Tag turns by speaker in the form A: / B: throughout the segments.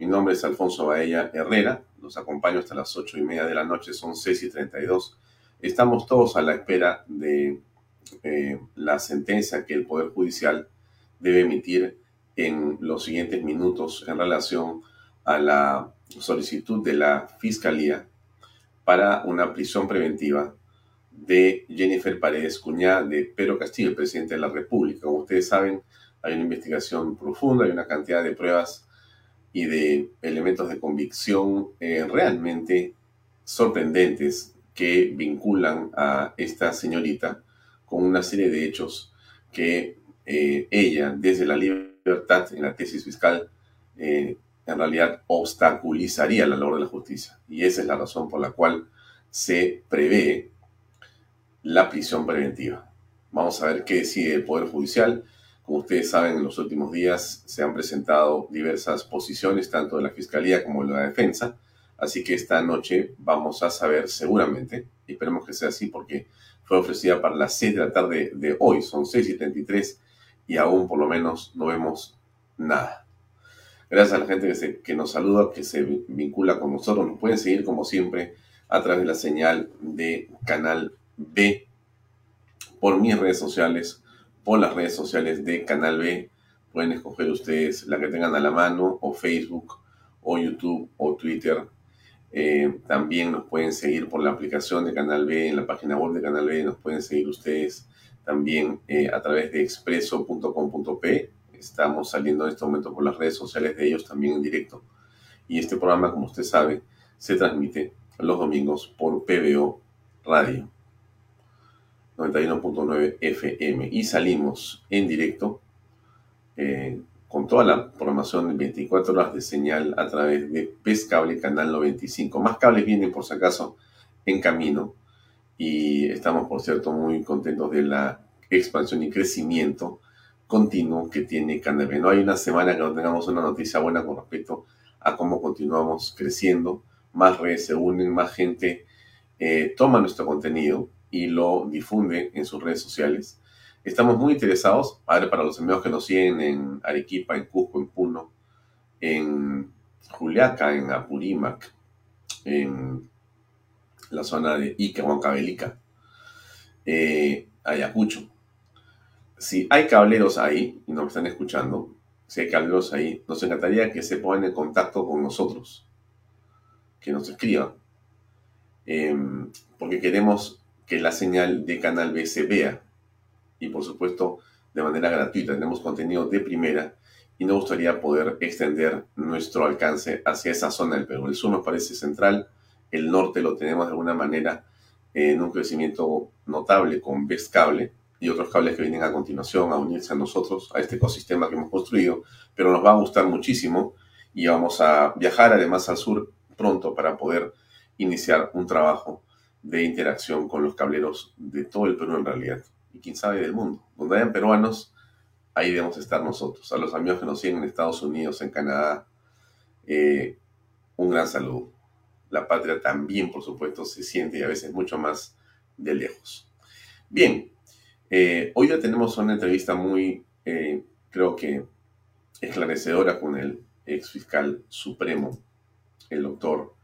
A: Mi nombre es Alfonso Baella Herrera. Los acompaño hasta las ocho y media de la noche, son seis y treinta y dos. Estamos todos a la espera de eh, la sentencia que el Poder Judicial debe emitir en los siguientes minutos en relación a la solicitud de la Fiscalía para una prisión preventiva de Jennifer Paredes, cuñada de Pedro Castillo, el presidente de la República. Como ustedes saben, hay una investigación profunda, hay una cantidad de pruebas y de elementos de convicción eh, realmente sorprendentes que vinculan a esta señorita con una serie de hechos que eh, ella, desde la libertad en la tesis fiscal, eh, en realidad obstaculizaría la labor de la justicia. Y esa es la razón por la cual se prevé la prisión preventiva. Vamos a ver qué decide el Poder Judicial como ustedes saben, en los últimos días se han presentado diversas posiciones, tanto de la Fiscalía como de la Defensa. Así que esta noche vamos a saber seguramente, esperemos que sea así porque fue ofrecida para las 6 de la tarde de hoy, son 6 y 33 y aún por lo menos no vemos nada. Gracias a la gente que nos saluda, que se vincula con nosotros. Nos pueden seguir como siempre a través de la señal de Canal B por mis redes sociales o las redes sociales de Canal B. Pueden escoger ustedes la que tengan a la mano, o Facebook, o YouTube, o Twitter. Eh, también nos pueden seguir por la aplicación de Canal B, en la página web de Canal B. Nos pueden seguir ustedes también eh, a través de expreso.com.p. Estamos saliendo en este momento por las redes sociales de ellos también en directo. Y este programa, como usted sabe, se transmite los domingos por PBO Radio. 91.9 FM y salimos en directo eh, con toda la programación de 24 horas de señal a través de PES Cable Canal 95. Más cables vienen por si acaso en camino. Y estamos por cierto muy contentos de la expansión y crecimiento continuo que tiene Canal No hay una semana que no tengamos una noticia buena con respecto a cómo continuamos creciendo, más redes se unen, más gente eh, toma nuestro contenido y lo difunde en sus redes sociales. Estamos muy interesados, para, para los amigos que nos siguen en Arequipa, en Cusco, en Puno, en Juliaca, en Apurímac, en la zona de Ica, Huancavelica, eh, Ayacucho. Si hay cableros ahí y nos están escuchando, si hay cableros ahí, nos encantaría que se pongan en contacto con nosotros, que nos escriban, em, porque queremos que la señal de Canal B se vea. Y por supuesto, de manera gratuita. Tenemos contenido de primera y nos gustaría poder extender nuestro alcance hacia esa zona del Perú. El sur nos parece central, el norte lo tenemos de alguna manera en un crecimiento notable con Best Cable y otros cables que vienen a continuación a unirse a nosotros, a este ecosistema que hemos construido, pero nos va a gustar muchísimo y vamos a viajar además al sur pronto para poder iniciar un trabajo de interacción con los cableros de todo el Perú en realidad, y quién sabe del mundo. Donde hayan peruanos, ahí debemos estar nosotros. A los amigos que nos siguen en Estados Unidos, en Canadá, eh, un gran saludo. La patria también, por supuesto, se siente y a veces mucho más de lejos. Bien, eh, hoy ya tenemos una entrevista muy, eh, creo que, esclarecedora con el ex fiscal supremo, el doctor.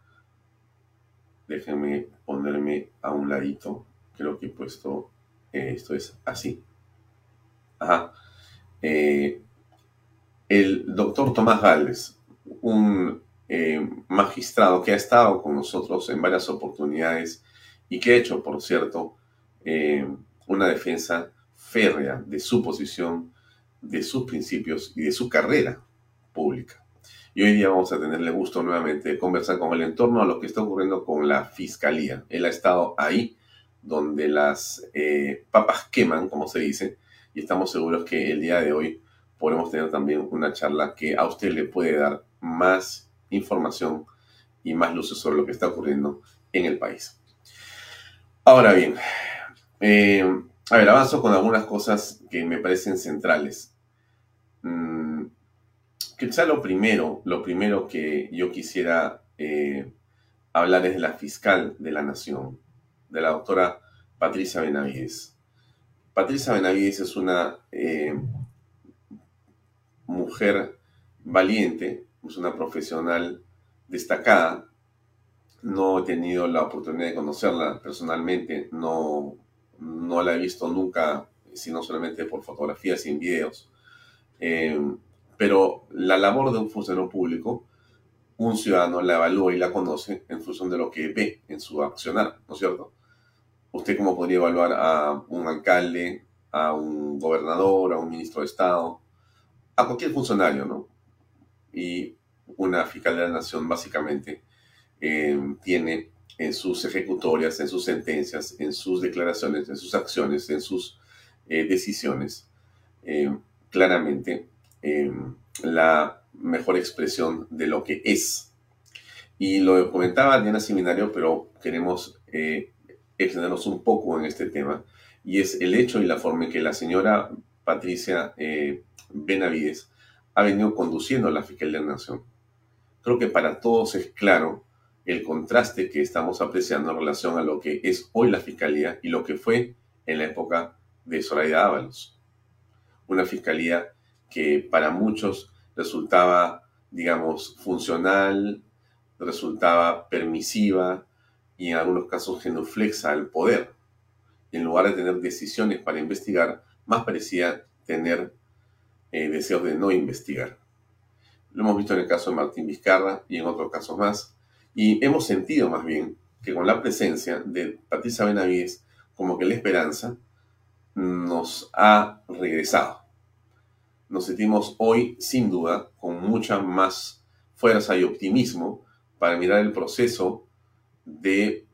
A: Déjenme ponerme a un ladito. Creo que he puesto, esto es así. Ajá. el doctor Tomás Gálvez, un eh, magistrado que ha estado con nosotros en varias oportunidades y que ha hecho, por cierto, eh, una defensa férrea de su posición, de sus principios y de su carrera pública. Y hoy día vamos a tenerle gusto nuevamente de conversar con él en torno a lo que está ocurriendo con la fiscalía. Él ha estado ahí donde las eh, papas queman, como se dice, y estamos seguros que el día de hoy podemos tener también una charla que a usted le puede dar más información y más luces sobre lo que está ocurriendo en el país. Ahora bien, eh, a ver, avanzo con algunas cosas que me parecen centrales. Mm, quizá lo primero, lo primero que yo quisiera eh, hablar es de la fiscal de la Nación, de la doctora Patricia Benavides. Patricia Benavides es una eh, mujer valiente, es una profesional destacada. No he tenido la oportunidad de conocerla personalmente, no, no la he visto nunca, sino solamente por fotografías y en videos. Eh, pero la labor de un funcionario público, un ciudadano la evalúa y la conoce en función de lo que ve en su accionar, ¿no es cierto? Usted cómo podría evaluar a un alcalde, a un gobernador, a un ministro de Estado, a cualquier funcionario, ¿no? Y una fiscal de la nación básicamente eh, tiene en sus ejecutorias, en sus sentencias, en sus declaraciones, en sus acciones, en sus eh, decisiones, eh, claramente la mejor expresión de lo que es. Y lo comentaba Diana Seminario, pero queremos extendernos un poco en este tema, y es el hecho y la forma en que la señora Patricia Benavides ha venido conduciendo a la Fiscalía de la Nación. Creo que para todos es claro el contraste que estamos apreciando en relación a lo que es hoy la Fiscalía y lo que fue en la época de Zoraida Ábalos. Una Fiscalía que para muchos resultaba, digamos, funcional, resultaba permisiva y en algunos casos genuflexa al poder. En lugar de tener decisiones para investigar, más parecía tener eh, deseos de no investigar. Lo hemos visto en el caso de Martín Vizcarra y en otros casos más. Y hemos sentido más bien que con la presencia de Patricia Benavides, como que la esperanza nos ha regresado. Nos sentimos hoy, sin duda, con mucha más fuerza y optimismo para mirar el proceso de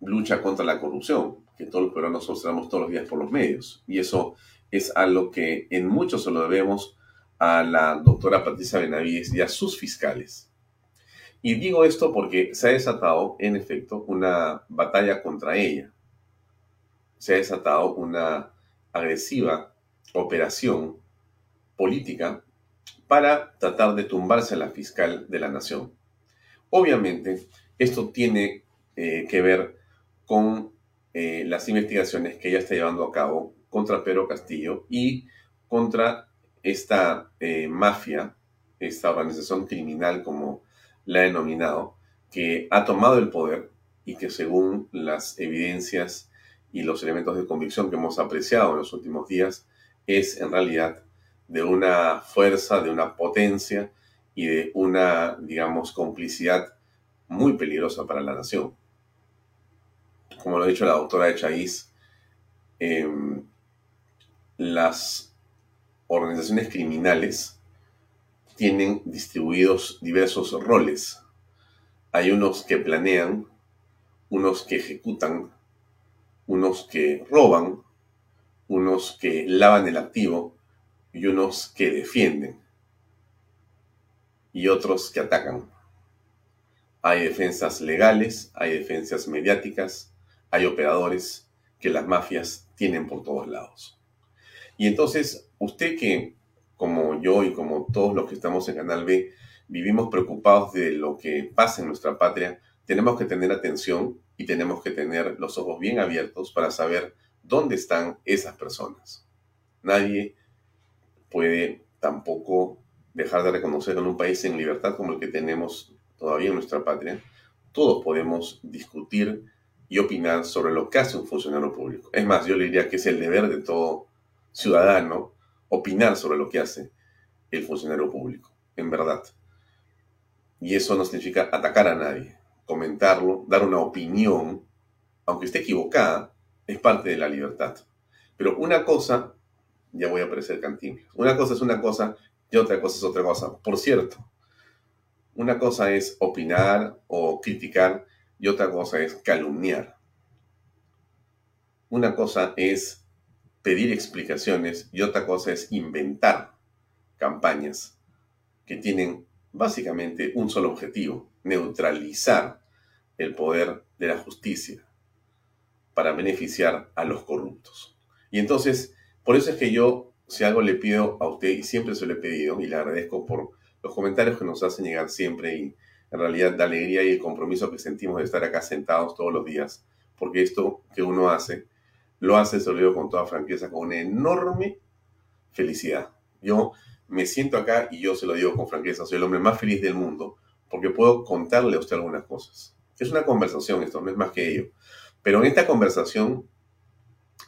A: lucha contra la corrupción, que todos los peruanos observamos todos los días por los medios. Y eso es algo que en mucho se lo debemos a la doctora Patricia Benavides y a sus fiscales. Y digo esto porque se ha desatado, en efecto, una batalla contra ella. Se ha desatado una agresiva operación política para tratar de tumbarse a la fiscal de la nación. Obviamente, esto tiene eh, que ver con eh, las investigaciones que ella está llevando a cabo contra Pedro Castillo y contra esta eh, mafia, esta organización criminal como la ha denominado, que ha tomado el poder y que según las evidencias y los elementos de convicción que hemos apreciado en los últimos días, es en realidad de una fuerza, de una potencia y de una, digamos, complicidad muy peligrosa para la nación. Como lo ha dicho la doctora de eh, las organizaciones criminales tienen distribuidos diversos roles. Hay unos que planean, unos que ejecutan, unos que roban, unos que lavan el activo y unos que defienden y otros que atacan. Hay defensas legales, hay defensas mediáticas, hay operadores que las mafias tienen por todos lados. Y entonces, usted que como yo y como todos los que estamos en Canal B, vivimos preocupados de lo que pasa en nuestra patria, tenemos que tener atención y tenemos que tener los ojos bien abiertos para saber dónde están esas personas. Nadie puede tampoco dejar de reconocer en un país en libertad como el que tenemos todavía en nuestra patria, todos podemos discutir y opinar sobre lo que hace un funcionario público. Es más, yo le diría que es el deber de todo ciudadano opinar sobre lo que hace el funcionario público, en verdad. Y eso no significa atacar a nadie, comentarlo, dar una opinión, aunque esté equivocada, es parte de la libertad. Pero una cosa, ya voy a aparecer cantinflas, una cosa es una cosa y otra cosa es otra cosa. Por cierto, una cosa es opinar o criticar y otra cosa es calumniar. Una cosa es pedir explicaciones y otra cosa es inventar campañas que tienen básicamente un solo objetivo, neutralizar el poder de la justicia para beneficiar a los corruptos. Y entonces, por eso es que yo, si algo le pido a usted, y siempre se lo he pedido, y le agradezco por los comentarios que nos hacen llegar siempre, y en realidad la alegría y el compromiso que sentimos de estar acá sentados todos los días, porque esto que uno hace, lo hace, se lo digo con toda franqueza, con una enorme felicidad. Yo me siento acá y yo se lo digo con franqueza, soy el hombre más feliz del mundo, porque puedo contarle a usted algunas cosas. Es una conversación esto, no es más que ello. Pero en esta conversación,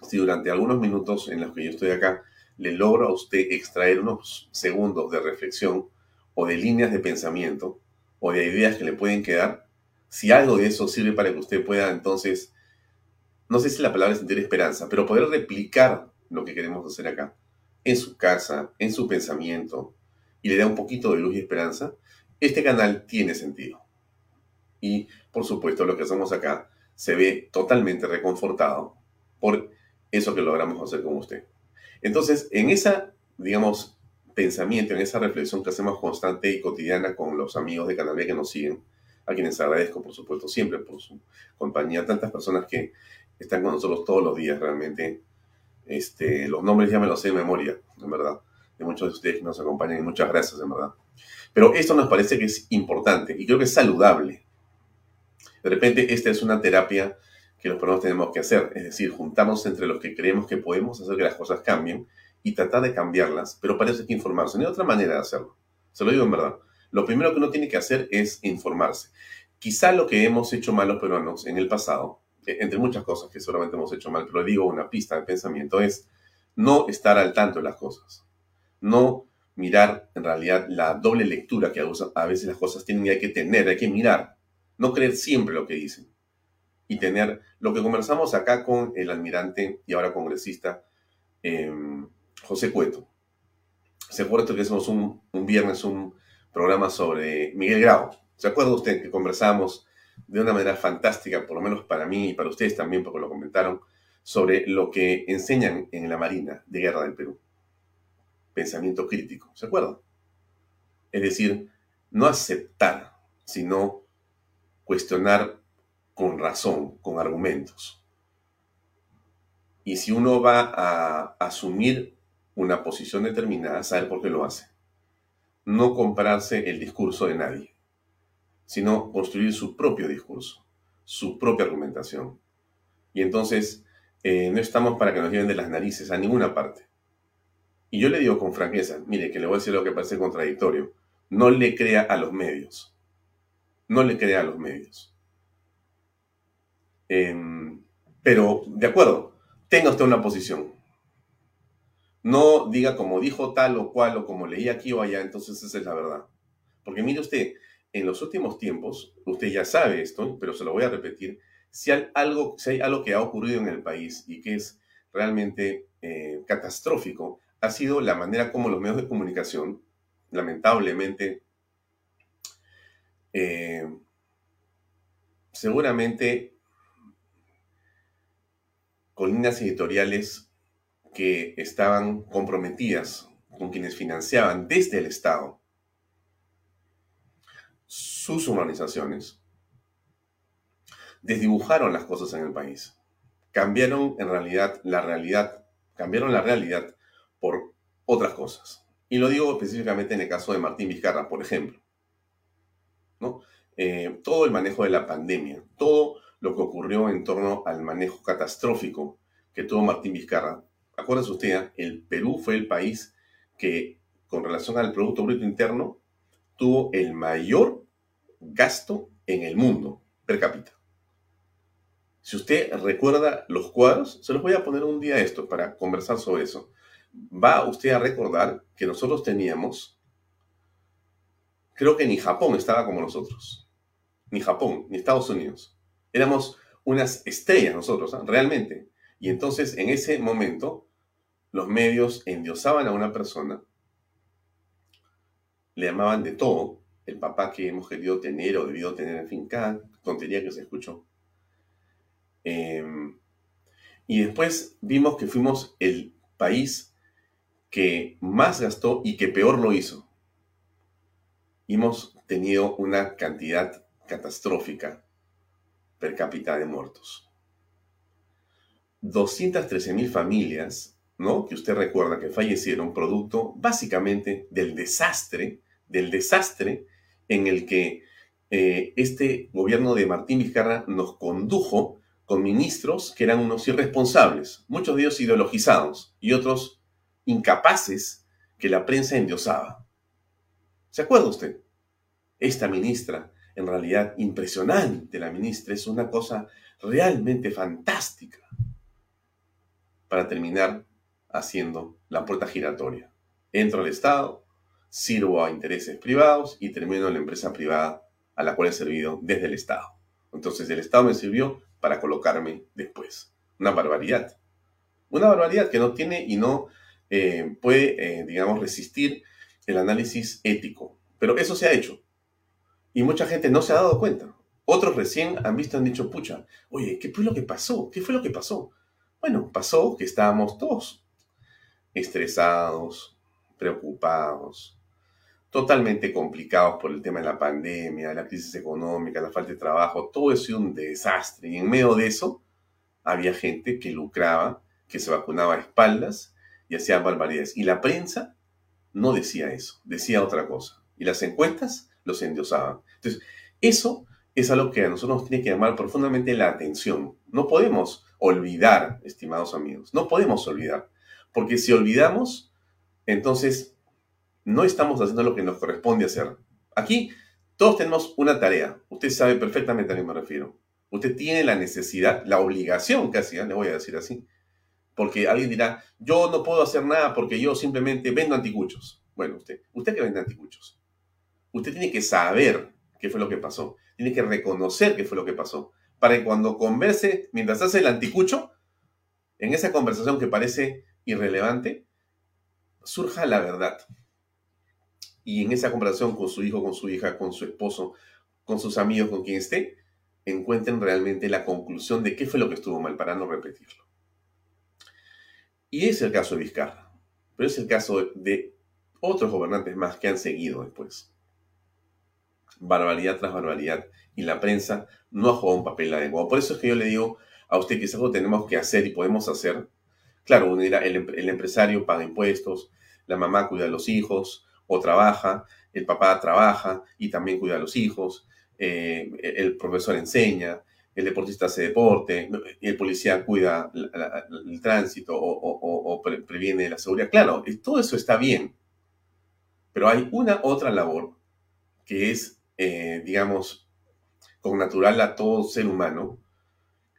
A: si durante algunos minutos en los que yo estoy acá, le logro a usted extraer unos segundos de reflexión o de líneas de pensamiento o de ideas que le pueden quedar, si algo de eso sirve para que usted pueda entonces, no sé si la palabra es sentir esperanza, pero poder replicar lo que queremos hacer acá, en su casa, en su pensamiento, y le da un poquito de luz y esperanza, este canal tiene sentido. Y, por supuesto, lo que hacemos acá se ve totalmente reconfortado por eso que logramos hacer con usted. Entonces, en esa, digamos, pensamiento, en esa reflexión que hacemos constante y cotidiana con los amigos de Canal que nos siguen, a quienes agradezco, por supuesto, siempre por su compañía, tantas personas que están con nosotros todos los días, realmente. Este, los nombres ya me los sé de memoria, en verdad, de muchos de ustedes que nos acompañan y muchas gracias, en verdad. Pero esto nos parece que es importante y creo que es saludable de repente, esta es una terapia que los peruanos tenemos que hacer, es decir, juntamos entre los que creemos que podemos hacer que las cosas cambien y tratar de cambiarlas, pero para eso hay que informarse. No hay otra manera de hacerlo. Se lo digo en verdad. Lo primero que uno tiene que hacer es informarse. Quizá lo que hemos hecho mal los peruanos en el pasado, e, entre muchas cosas que seguramente hemos hecho mal, pero digo una pista de pensamiento, es no estar al tanto de las cosas. No mirar en realidad la doble lectura que a veces las cosas tienen y hay que tener, hay que mirar no creer siempre lo que dicen y tener lo que conversamos acá con el almirante y ahora congresista em, José Cueto. ¿Se acuerda que hicimos un, un, viernes un programa sobre Miguel Grau? ¿Se acuerda usted que conversamos de una manera fantástica, por lo menos para mí y para ustedes también, porque lo comentaron, sobre lo que enseñan en la Marina de Guerra del Perú? Pensamiento crítico, ¿se acuerda? Es decir, no aceptar, sino cuestionar con razón, con argumentos. Y si uno va a asumir una posición determinada, sabe por qué lo hace. No comprarse el discurso de nadie, sino construir su propio discurso, su propia argumentación. Y entonces eh, no estamos para que nos lleven de las narices a ninguna parte. Y yo le digo con franqueza, mire, que le voy a decir lo que parece contradictorio, no le crea a los medios no le crea a los medios. Em, pero, de acuerdo, tenga usted una posición. No diga como dijo tal o cual o como leí aquí o allá, entonces esa es la verdad. Porque mire usted, en los últimos tiempos, usted ya sabe esto, pero se lo voy a repetir, si hay algo, si hay algo que ha ocurrido en el país y que es realmente eh, catastrófico, ha sido la manera como los medios de comunicación, lamentablemente, eh, seguramente con líneas editoriales que estaban comprometidas con quienes financiaban desde el Estado sus organizaciones, desdibujaron las cosas en el país. Cambiaron en realidad la realidad, cambiaron la realidad por otras cosas. Y lo digo específicamente en el caso de Martín Vizcarra, por ejemplo. Eh, todo el manejo de la pandemia, todo lo que ocurrió en torno al manejo catastrófico que tuvo Martín Vizcarra. Acuérdese usted, el Perú fue el país que, con relación al Producto Bruto Interno, tuvo el mayor gasto en el mundo per cápita. Si usted recuerda los cuadros, se los voy a poner un día esto para conversar sobre eso. Va usted a recordar que nosotros teníamos, creo que ni Japón estaba como nosotros, ni Japón, ni Estados Unidos. Éramos unas estrellas nosotros, ¿ah? realmente. Y entonces en ese momento los medios endiosaban a una persona, le llamaban de todo, el papá que hemos querido tener o debido tener, en fin, cada tontería que se escuchó. Em, y después vimos que fuimos el país que más gastó y que peor lo hizo. hemos tenido una cantidad catastrófica per cápita de muertos. 213 mil familias, ¿no? Que usted recuerda que fallecieron producto básicamente del desastre, del desastre en el que eh, este gobierno de Martín Vizcarra nos condujo con ministros que eran unos irresponsables, muchos de ellos ideologizados y otros incapaces que la prensa endiosaba. ¿Se acuerda usted? Esta ministra, en realidad impresionante, la ministra es una cosa realmente fantástica para terminar haciendo la puerta giratoria. Entro al Estado, sirvo a intereses privados y termino en la empresa privada a la cual he servido desde el Estado. Entonces el Estado me sirvió para colocarme después. Una barbaridad. Una barbaridad que no tiene y no eh, puede, eh, digamos, resistir el análisis ético. Pero eso se ha hecho. Y mucha gente no se ha dado cuenta. Otros recién han visto, han dicho, pucha, oye, ¿qué fue lo que pasó? ¿Qué fue lo que pasó? Bueno, pasó que estábamos todos estresados, preocupados, totalmente complicados por el tema de la pandemia, la crisis económica, la falta de trabajo, todo eso un desastre. Y en medio de eso había gente que lucraba, que se vacunaba a espaldas y hacía barbaridades. Y la prensa no decía eso, decía otra cosa. Y las encuestas los endiosaban. Entonces, eso es algo que a nosotros nos tiene que llamar profundamente la atención. No podemos olvidar, estimados amigos, no podemos olvidar. Porque si olvidamos, entonces no estamos haciendo lo que nos corresponde hacer. Aquí todos tenemos una tarea. Usted sabe perfectamente a qué me refiero. Usted tiene la necesidad, la obligación casi, ¿eh? le voy a decir así. Porque alguien dirá, yo no puedo hacer nada porque yo simplemente vendo anticuchos. Bueno, usted, usted que vende anticuchos. Usted tiene que saber qué fue lo que pasó. Tiene que reconocer qué fue lo que pasó. Para que cuando converse, mientras hace el anticucho, en esa conversación que parece irrelevante, surja la verdad y en esa conversación con su hijo, con su hija, con su esposo, con sus amigos, con quien esté, encuentren realmente la conclusión de qué fue lo que estuvo mal para no repetirlo. Y es el caso de Vizcarra, pero es el caso de otros gobernantes más que han seguido después. Barbaridad tras barbaridad. Y la prensa no ha jugado un papel adecuado. Por eso es que yo le digo a usted que es algo que tenemos que hacer y podemos hacer. Claro, el, el empresario paga impuestos, la mamá cuida a los hijos, o trabaja, el papá trabaja y también cuida a los hijos, eh, el profesor enseña, el deportista hace deporte, el policía cuida el tránsito o, previene la seguridad. Claro, todo eso está bien, pero hay una otra labor que es, eh, digamos, con natural a todo ser humano,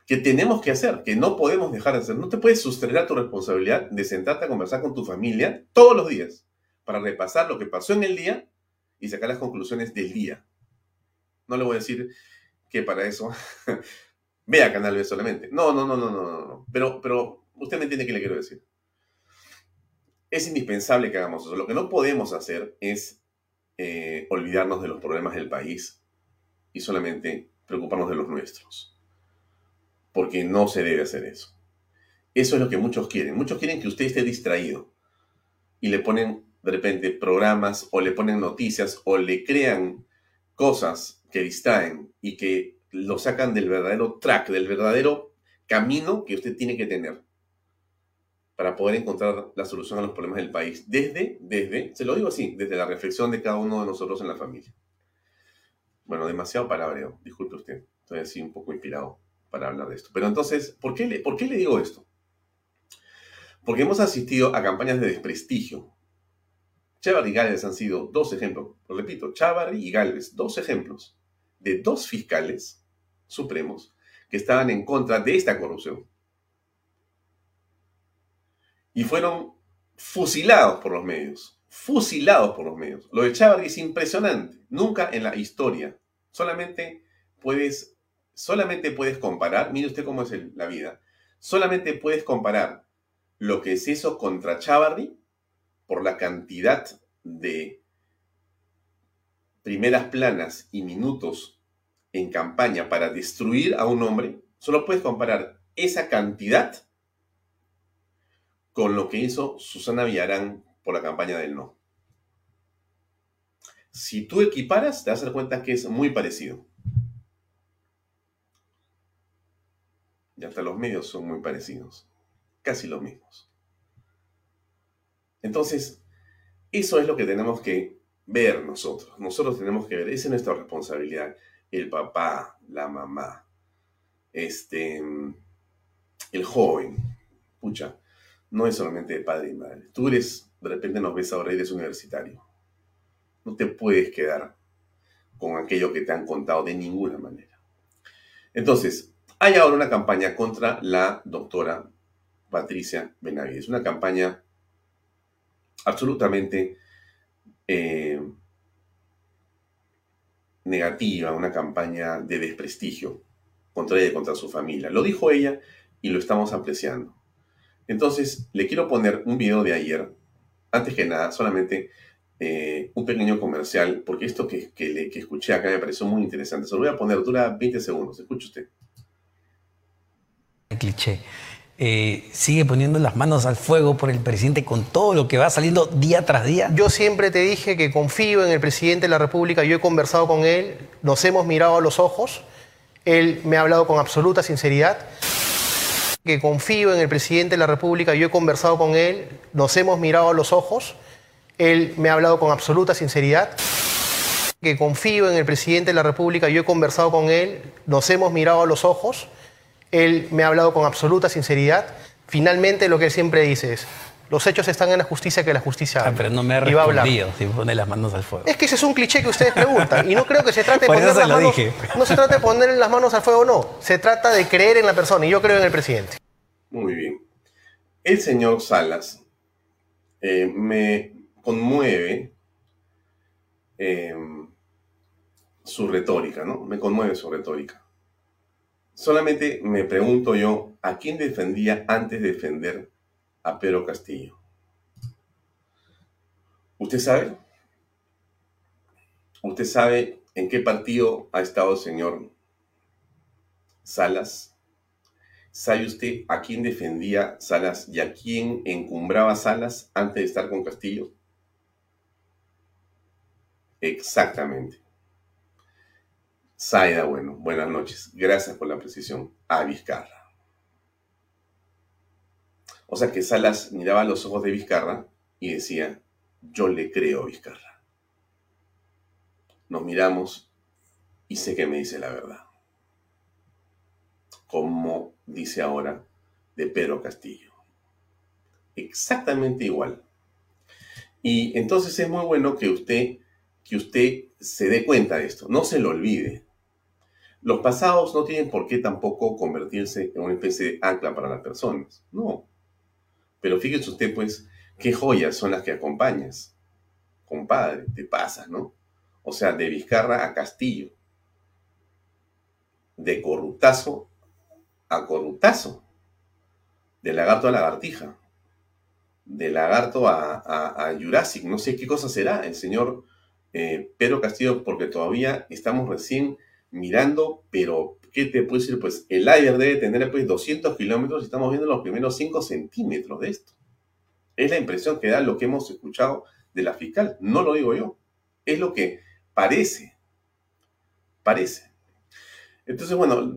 A: que tenemos que hacer, que no podemos dejar de hacer. No te puedes sustraer a tu responsabilidad de sentarte a conversar con tu familia todos los días para repasar lo que pasó en el día y sacar las conclusiones del día. No le voy a decir que para eso vea Canal B solamente. No, no, no, no, no, no. Pero, pero usted me entiende qué le quiero decir. Es indispensable que hagamos eso. Lo que no podemos hacer es eh, olvidarnos de los problemas del país y solamente preocuparnos de los nuestros. Porque no se debe hacer eso. Eso es lo que muchos quieren. Muchos quieren que usted esté distraído y le ponen de repente programas o le ponen noticias o le crean cosas que distraen y que lo sacan del verdadero track, del verdadero camino que usted tiene que tener. Para poder encontrar la solución a los problemas del país. Desde, desde, se lo digo así, desde la reflexión de cada uno de nosotros en la familia. Bueno, demasiado palabreo, disculpe usted. Estoy así un poco inspirado para hablar de esto. Pero entonces, ¿por qué le, por qué le digo esto? Porque hemos asistido a campañas de desprestigio. Chávarri y Galvez han sido dos ejemplos. Lo repito, Chávarri y Galvez, dos ejemplos de dos fiscales supremos que estaban en contra de esta corrupción. Y fueron fusilados por los medios. Fusilados por los medios. Lo de Chávarri es impresionante. Nunca en la historia. Solamente puedes, solamente puedes comparar, mire usted cómo es la vida, solamente puedes comparar lo que es eso contra Chávarri por la cantidad de primeras planas y minutos en campaña para destruir a un hombre, solo puedes comparar esa cantidad con lo que hizo Susana Villarán por la campaña del no. Si tú equiparas, te vas a dar cuenta que es muy parecido. Y hasta los medios son muy parecidos, casi los mismos. Entonces, eso es lo que tenemos que ver nosotros. Nosotros tenemos que ver, esa es nuestra responsabilidad. El papá, la mamá, este, el joven. Pucha, no es solamente de padre y madre. Tú eres, de repente nos ves ahora, eres universitario. No te puedes quedar con aquello que te han contado de ninguna manera. Entonces, hay ahora una campaña contra la doctora Patricia Benavides. Una campaña absolutamente eh, negativa, una campaña de desprestigio contra ella y contra su familia. Lo dijo ella y lo estamos apreciando. Entonces, le quiero poner un video de ayer. Antes que nada, solamente eh, un pequeño comercial, porque esto que, que, escuché acá me pareció muy interesante. Se lo voy a poner, dura 20 segundos. Escuche usted.
B: El cliché. Eh, sigue poniendo las manos al fuego por el presidente con todo lo que va saliendo día tras día?
C: Yo siempre te dije que confío en el presidente de la República, yo he conversado con él, nos hemos mirado a los ojos, él me ha hablado con absoluta sinceridad que confío en el presidente de la República, yo he conversado con él, nos hemos mirado a los ojos, él me ha hablado con absoluta sinceridad, que confío en el presidente de la República, yo he conversado con él, nos hemos mirado a los ojos, él me ha hablado con absoluta sinceridad. Finalmente lo que él siempre dice es, los hechos están en la justicia que la justicia
B: ah, pero no me ha respondido si pone las manos al fuego.
C: Es que ese es un cliché que ustedes preguntan. Y no creo que se trate de poner las manos. No se trata de poner las manos al fuego, no. Se trata de creer en la persona. Y yo creo en el presidente.
A: Muy bien. El señor Salas eh, me conmueve em, su retórica, ¿no? Me conmueve su retórica. Solamente me pregunto yo, ¿a quién defendía antes de defender a Pedro Castillo. ¿Usted sabe? ¿Usted sabe en qué partido ha estado el señor Salas? ¿Sabe usted a quién defendía Salas y a quién encumbraba Salas antes de estar con Castillo? Exactamente. Saida, bueno, buenas noches. Gracias por la precisión. A. O sea que Salas miraba los ojos de Vizcarra y decía, yo le creo a Vizcarra. Nos miramos y sé que me dice la verdad. Como dice ahora de Pedro Castillo. Exactamente igual. Y entonces es muy bueno que usted, que usted se dé cuenta de esto, no se lo olvide. Los pasados no tienen por qué tampoco convertirse en una especie de ancla para las personas. No, pero fíjese usted, pues, qué joyas son las que acompañas. Compadre, te pasas, ¿no? O sea, de Vizcarra a Castillo. De corruptazo a corruptazo. De lagarto a lagartija. De lagarto a, Jurassic. No sé qué cosa será el señor eh, Pedro Castillo, porque todavía estamos recién mirando, pero ¿qué te puedo decir? Pues el aire debe tener pues 200 kilómetros y estamos viendo los primeros 5 centímetros de esto. Es la impresión que da lo que hemos escuchado de la fiscal. No lo digo yo. Es lo que parece. Parece. Entonces, bueno,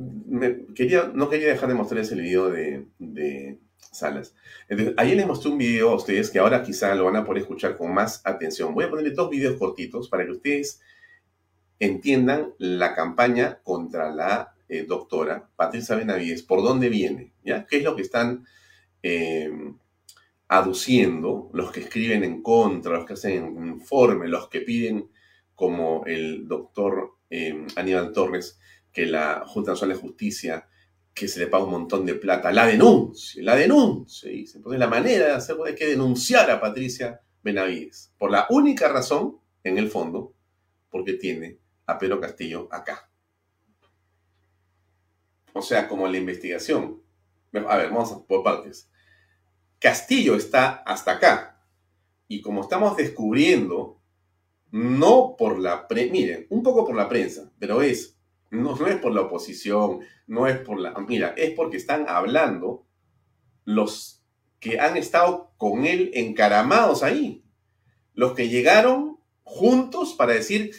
A: quería, no quería dejar de mostrarles el video de, de Salas. Entonces, ayer les mostré un video a ustedes que ahora quizá lo van a poder escuchar con más atención. Voy a ponerle dos videos cortitos para que ustedes entiendan la campaña contra la eh, doctora Patricia Benavides, por dónde viene, ¿ya? ¿Qué es lo que están eh, aduciendo los que escriben en contra, los que hacen informe, los que piden, como el doctor eh, Aníbal Torres, que la Junta Nacional de Justicia, que se le paga un montón de plata, la denuncie, la denuncie, dice. Pues la manera de hacerlo es que denunciar a Patricia Benavides, por la única razón, en el fondo, porque tiene a Pedro Castillo acá. O sea, como la investigación. A ver, vamos por partes. Castillo está hasta acá. Y como estamos descubriendo, no por la prensa, miren, un poco por la prensa, pero es, no, no es por la oposición, no es por la, mira, es porque están hablando los que han estado con él encaramados ahí, los que llegaron juntos para decir,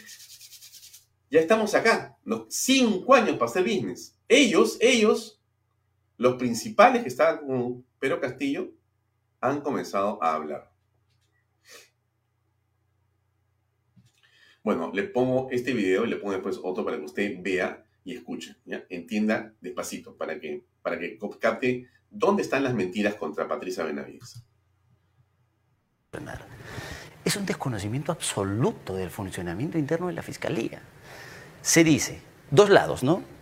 A: ya estamos acá, los cinco años para hacer business. Ellos, ellos, los principales que estaban con Pedro Castillo, han comenzado a hablar. Bueno, le pongo este video y le pongo después otro para que usted vea y escuche, ¿ya? entienda despacito, para que, para que capte dónde están las mentiras contra Patricia Benavides.
D: Es un desconocimiento absoluto del funcionamiento interno de la Fiscalía. Se dice, dos lados, ¿no?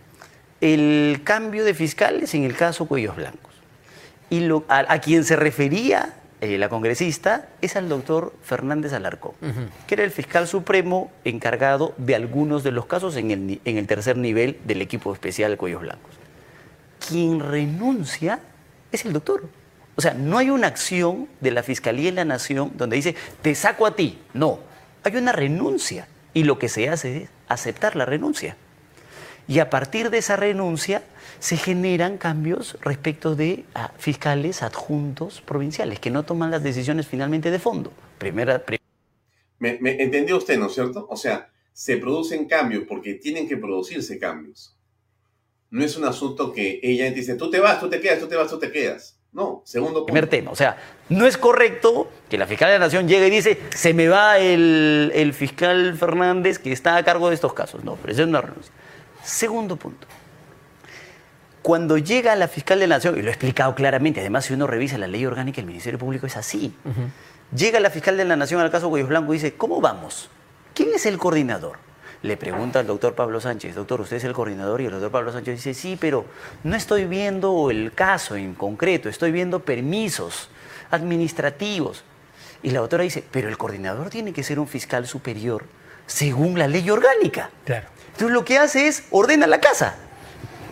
D: El cambio de fiscales en el caso Cuellos Blancos. Y a, quien se refería eh, la congresista es al doctor Fernández Alarcón, que era el fiscal supremo encargado de algunos de los casos en el, en el tercer nivel del equipo especial Cuellos Blancos. Quien renuncia es el doctor. O sea, no hay una acción de la Fiscalía en la Nación donde dice, te saco a ti. No, hay una renuncia. Y lo que se hace es aceptar la renuncia. Y a partir de esa renuncia se generan cambios respecto de fiscales adjuntos provinciales que no toman las decisiones finalmente de fondo. Primera,
A: me, entendió usted, ¿no es cierto? O sea, se producen cambios porque tienen que producirse cambios. No es un asunto que ella dice, tú te vas, tú te quedas, tú te vas, tú te quedas. No, segundo punto.
D: Primer tema, o sea, no es correcto que la fiscal de la Nación llegue y dice, se me va el, el fiscal Fernández que está a cargo de estos casos. No, pero eso es una renuncia. Segundo punto, cuando llega la fiscal de la Nación, y lo he explicado claramente, además si uno revisa la ley orgánica del Ministerio Público es así, llega la fiscal de la Nación al caso Cuellos Blanco y dice, ¿cómo vamos? ¿Quién es el coordinador? Le pregunta al doctor Pablo Sánchez, doctor, ¿usted es el coordinador? Y el doctor Pablo Sánchez dice, sí, pero no estoy viendo el caso en concreto, estoy viendo permisos administrativos. Y la doctora dice, pero el coordinador tiene que ser un fiscal superior según la ley orgánica.
B: Claro.
D: Entonces lo que hace es ordena la casa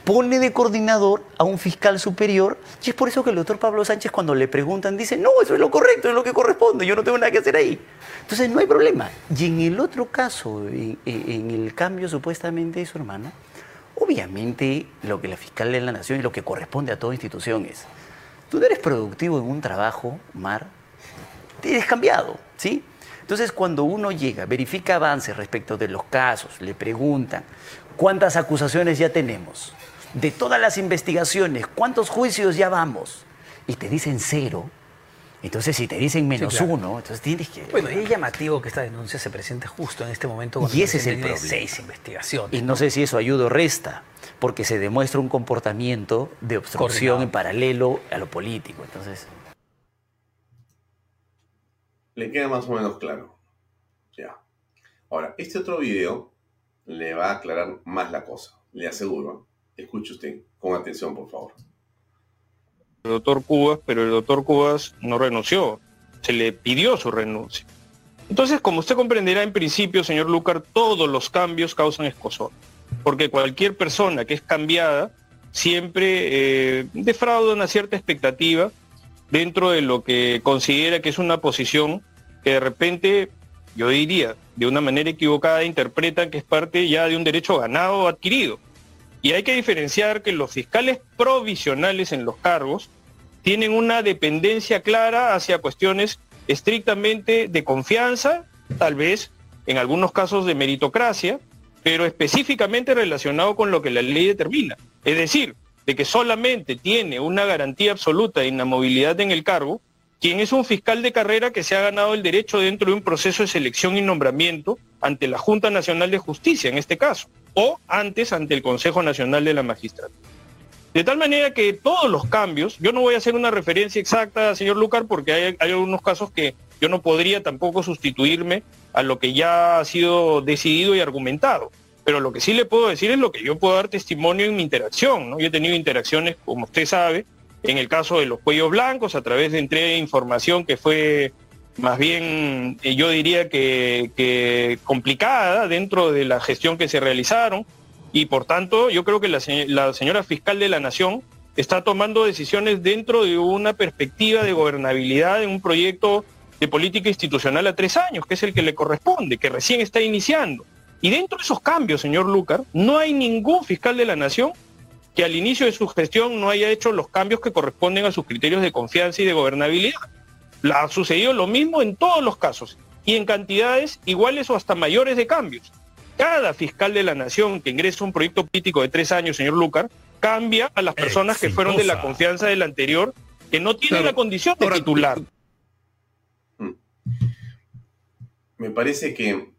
D: pone de coordinador a un fiscal superior y es por eso que el doctor Pablo Sánchez cuando le preguntan dice, no, eso es lo correcto, es lo que corresponde, yo no tengo nada que hacer ahí. Entonces no hay problema. Y en el otro caso, en, el cambio supuestamente de su hermana, obviamente lo que la fiscal de la nación y lo que corresponde a toda institución es, tú no eres productivo en un trabajo, Mar, te eres cambiado, ¿sí? Entonces, cuando uno llega, verifica avances respecto de los casos, le preguntan, ¿cuántas acusaciones ya tenemos? de todas las investigaciones, ¿cuántos juicios ya vamos? Y te dicen cero. Entonces, si te dicen menos uno, entonces tienes que.
B: Bueno, y es llamativo que esta denuncia se presente justo en este momento.
D: Y ese es el problema.
B: Seis investigaciones.
D: Y no, sé si eso ayuda o resta, porque se demuestra un comportamiento de obstrucción en paralelo a lo político. Entonces.
A: Le queda más o menos claro. Ya. Ahora, este otro video le va a aclarar más la cosa, le aseguro. Escuche usted con atención, por favor.
E: El doctor Cubas, pero el doctor Cubas no renunció. Se le pidió su renuncia. Entonces, como usted comprenderá, en principio, señor Lucar, todos los cambios causan escosor. Porque cualquier persona que es cambiada siempre eh, defrauda una cierta expectativa dentro de lo que considera que es una posición que de repente, yo diría, de una manera equivocada, interpretan que es parte ya de un derecho ganado o adquirido. Y hay que diferenciar que los fiscales provisionales en los cargos tienen una dependencia clara hacia cuestiones estrictamente de confianza, tal vez en algunos casos de meritocracia, pero específicamente relacionado con lo que la ley determina. Es decir, de que solamente tiene una garantía absoluta de inamovilidad en el cargo quien es un fiscal de carrera que se ha ganado el derecho dentro de un proceso de selección y nombramiento ante la Junta Nacional de Justicia, en este caso, o antes ante el Consejo Nacional de la Magistratura. De tal manera que todos los cambios, yo no voy a hacer una referencia exacta, señor Lucar, porque hay, algunos casos que yo no podría tampoco sustituirme a lo que ya ha sido decidido y argumentado. Pero lo que sí le puedo decir es lo que yo puedo dar testimonio en mi interacción. ¿no? Yo he tenido interacciones, como usted sabe, en el caso de los cuellos blancos, a través de entrega de información que fue más bien, eh, yo diría que, complicada dentro de la gestión que se realizaron. Y por tanto, yo creo que la, la señora fiscal de la Nación está tomando decisiones dentro de una perspectiva de gobernabilidad en un proyecto de política institucional a tres años, que es el que le corresponde, que recién está iniciando. Y dentro de esos cambios, señor Lucar, no hay ningún fiscal de la Nación que al inicio de su gestión no haya hecho los cambios que corresponden a sus criterios de confianza y de gobernabilidad. Ha sucedido lo mismo en todos los casos y en cantidades iguales o hasta mayores de cambios. Cada fiscal de la nación que ingresa un proyecto político de tres años, señor Lucar, cambia a las personas que fueron de la confianza del anterior, que no tienen la condición de titular.
A: Mm. Me parece que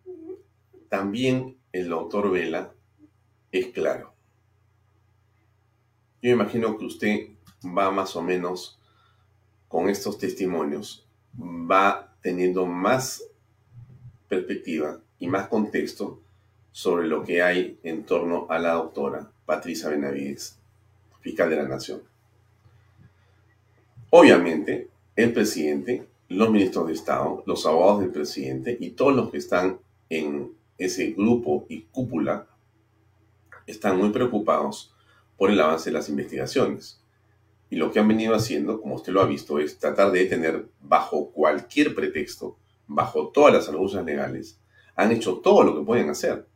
A: también el doctor Vela es claro. Yo imagino que usted va más o menos con estos testimonios, va teniendo más perspectiva y más contexto sobre lo que hay en torno a la doctora Patricia Benavides, fiscal de la Nación. Obviamente, el presidente, los ministros de Estado, los abogados del presidente y todos los que están en ese grupo y cúpula están muy preocupados por el avance de las investigaciones. Y lo que han venido haciendo, como usted lo ha visto, es tratar de detener bajo cualquier pretexto, bajo todas las argucias legales, han hecho todo lo que pueden hacer.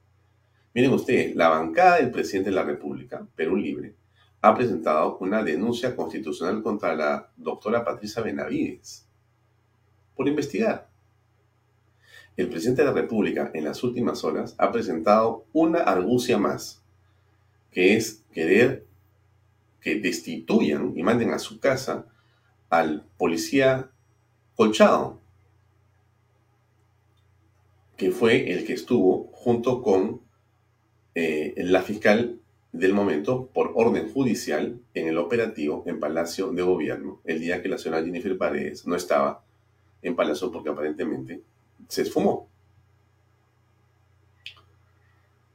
A: Miren ustedes, la bancada del presidente de la República, Perú Libre, ha presentado una denuncia constitucional contra la doctora Patricia Benavides por investigar. El presidente de la República en las últimas horas ha presentado una argucia más que es querer que destituyan y manden a su casa al policía Colchado, que fue el que estuvo junto con eh, la fiscal del momento por orden judicial en el operativo en Palacio de Gobierno, el día que la señora Jennifer Paredes no estaba en Palacio porque aparentemente se esfumó.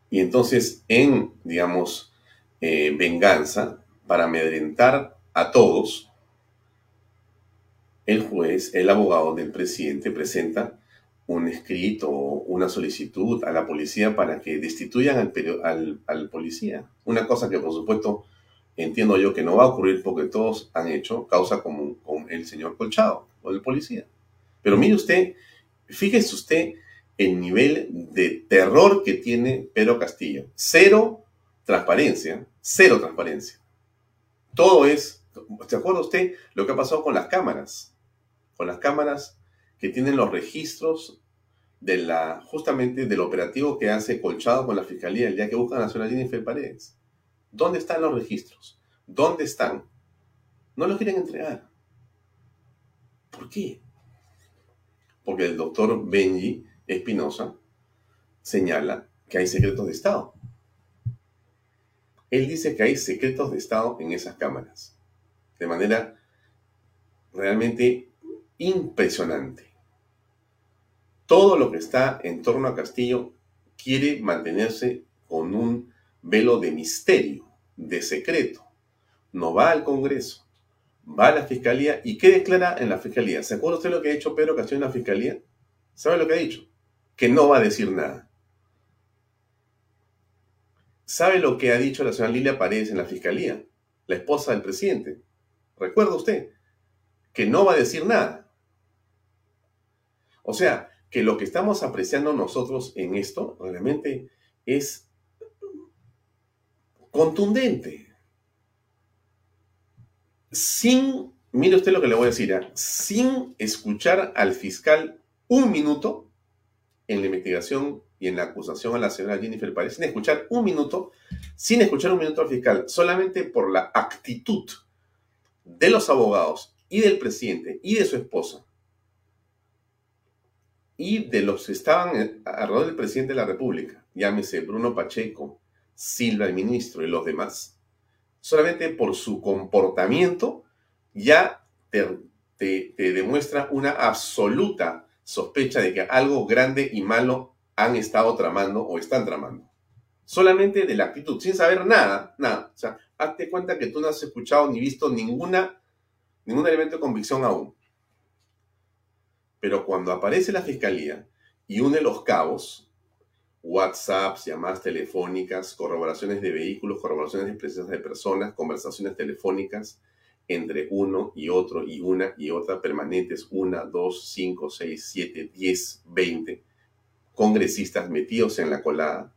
A: Y entonces, en, digamos, eh, venganza, para amedrentar a todos, el juez, el abogado del presidente presenta un escrito, una solicitud a la policía para que destituyan al, al, policía. Una cosa que por supuesto entiendo yo que no va a ocurrir porque todos han hecho causa común con el señor Colchado o el policía. Pero mire usted, fíjese usted el nivel de terror que tiene Pedro Castillo. Cero transparencia, cero transparencia. Todo es, ¿se acuerda usted lo que ha pasado con las cámaras? Con las cámaras que tienen los registros de la, justamente del operativo que hace Colchado con la Fiscalía el día que buscan a señora Jennifer Paredes. ¿Dónde están los registros? ¿Dónde están? No los quieren entregar. ¿Por qué? Porque el doctor Benji Espinosa señala que hay secretos de Estado. Él dice que hay secretos de Estado en esas cámaras. De manera realmente impresionante. Todo lo que está en torno a Castillo quiere mantenerse con un velo de misterio, de secreto. No va al Congreso, va a la Fiscalía y ¿qué declara en la Fiscalía? ¿Se acuerda usted lo que ha dicho Pedro Castillo en la Fiscalía? ¿Sabe lo que ha dicho? Que no va a decir nada. ¿Sabe lo que ha dicho la señora Lilia Paredes en la fiscalía? La esposa del presidente. ¿Recuerda usted? Que no va a decir nada. O sea, que lo que estamos apreciando nosotros en esto realmente es contundente. Sin, mire usted lo que le voy a decir, ¿eh? sin escuchar al fiscal un minuto en la investigación y en la acusación a la señora Jennifer Párez sin escuchar un minuto, sin escuchar un minuto al fiscal, solamente por la actitud de los abogados y del presidente y de su esposa y de los que estaban alrededor del presidente de la República, llámese Bruno Pacheco, Silva el ministro y los demás, solamente por su comportamiento ya te, te demuestra una absoluta sospecha de que algo grande y malo han estado tramando o están tramando. Solamente de la actitud, sin saber nada, nada. O sea, hazte cuenta que tú no has escuchado ni visto ninguna, ningún elemento de convicción aún. Pero cuando aparece la fiscalía y une los cabos, WhatsApps, llamadas telefónicas, corroboraciones de vehículos, corroboraciones de presencia de personas, conversaciones telefónicas entre uno y otro y una y otra permanentes, una, dos, cinco, seis, siete, diez, veinte congresistas metidos en la colada,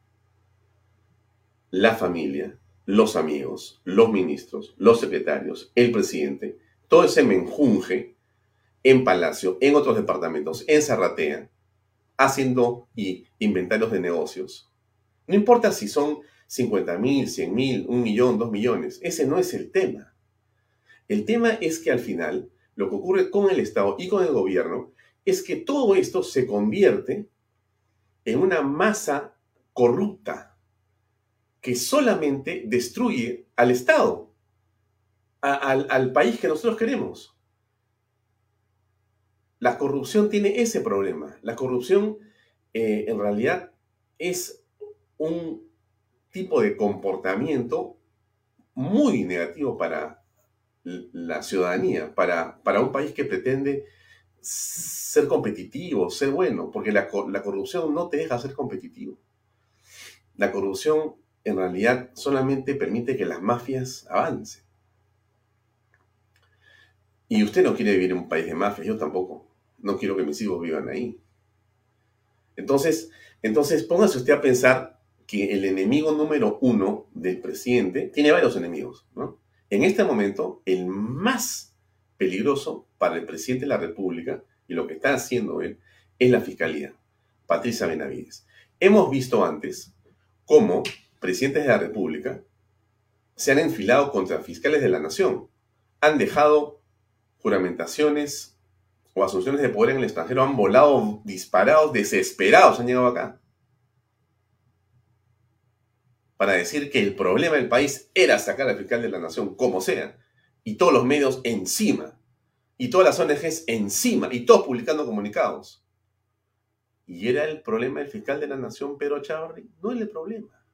A: la familia, los amigos, los ministros, los secretarios, el presidente, todo ese menjunje en Palacio, en otros departamentos, en Zarratea, haciendo y inventarios de negocios. No importa si son 50 mil, 100 mil, un millón, dos millones, ese no es el tema. El tema es que al final lo que ocurre con el Estado y con el gobierno es que todo esto se convierte en una masa corrupta que solamente destruye al Estado, al, país que nosotros queremos. La corrupción tiene ese problema. La corrupción eh, en realidad es un tipo de comportamiento muy negativo para la ciudadanía, para, para un país que pretende ser competitivo, ser bueno, porque la, corrupción no te deja ser competitivo. La corrupción en realidad solamente permite que las mafias avancen. Y usted no quiere vivir en un país de mafias, yo tampoco. No quiero que mis hijos vivan ahí. Entonces, entonces póngase usted a pensar que el enemigo número uno del presidente tiene varios enemigos. En este momento, el más peligroso para el presidente de la República y lo que está haciendo él es la Fiscalía, Patricia Benavides. Hemos visto antes cómo presidentes de la República se han enfilado contra fiscales de la nación, han dejado juramentaciones o asunciones de poder en el extranjero, han volado disparados, desesperados, han llegado acá. Para decir que el problema del país era sacar al fiscal de la nación como sea, y todos los medios encima y todas las ONGs encima y todos publicando comunicados. ¿Y era el problema del fiscal de la Nación, Pedro Chavarri? No era el problema.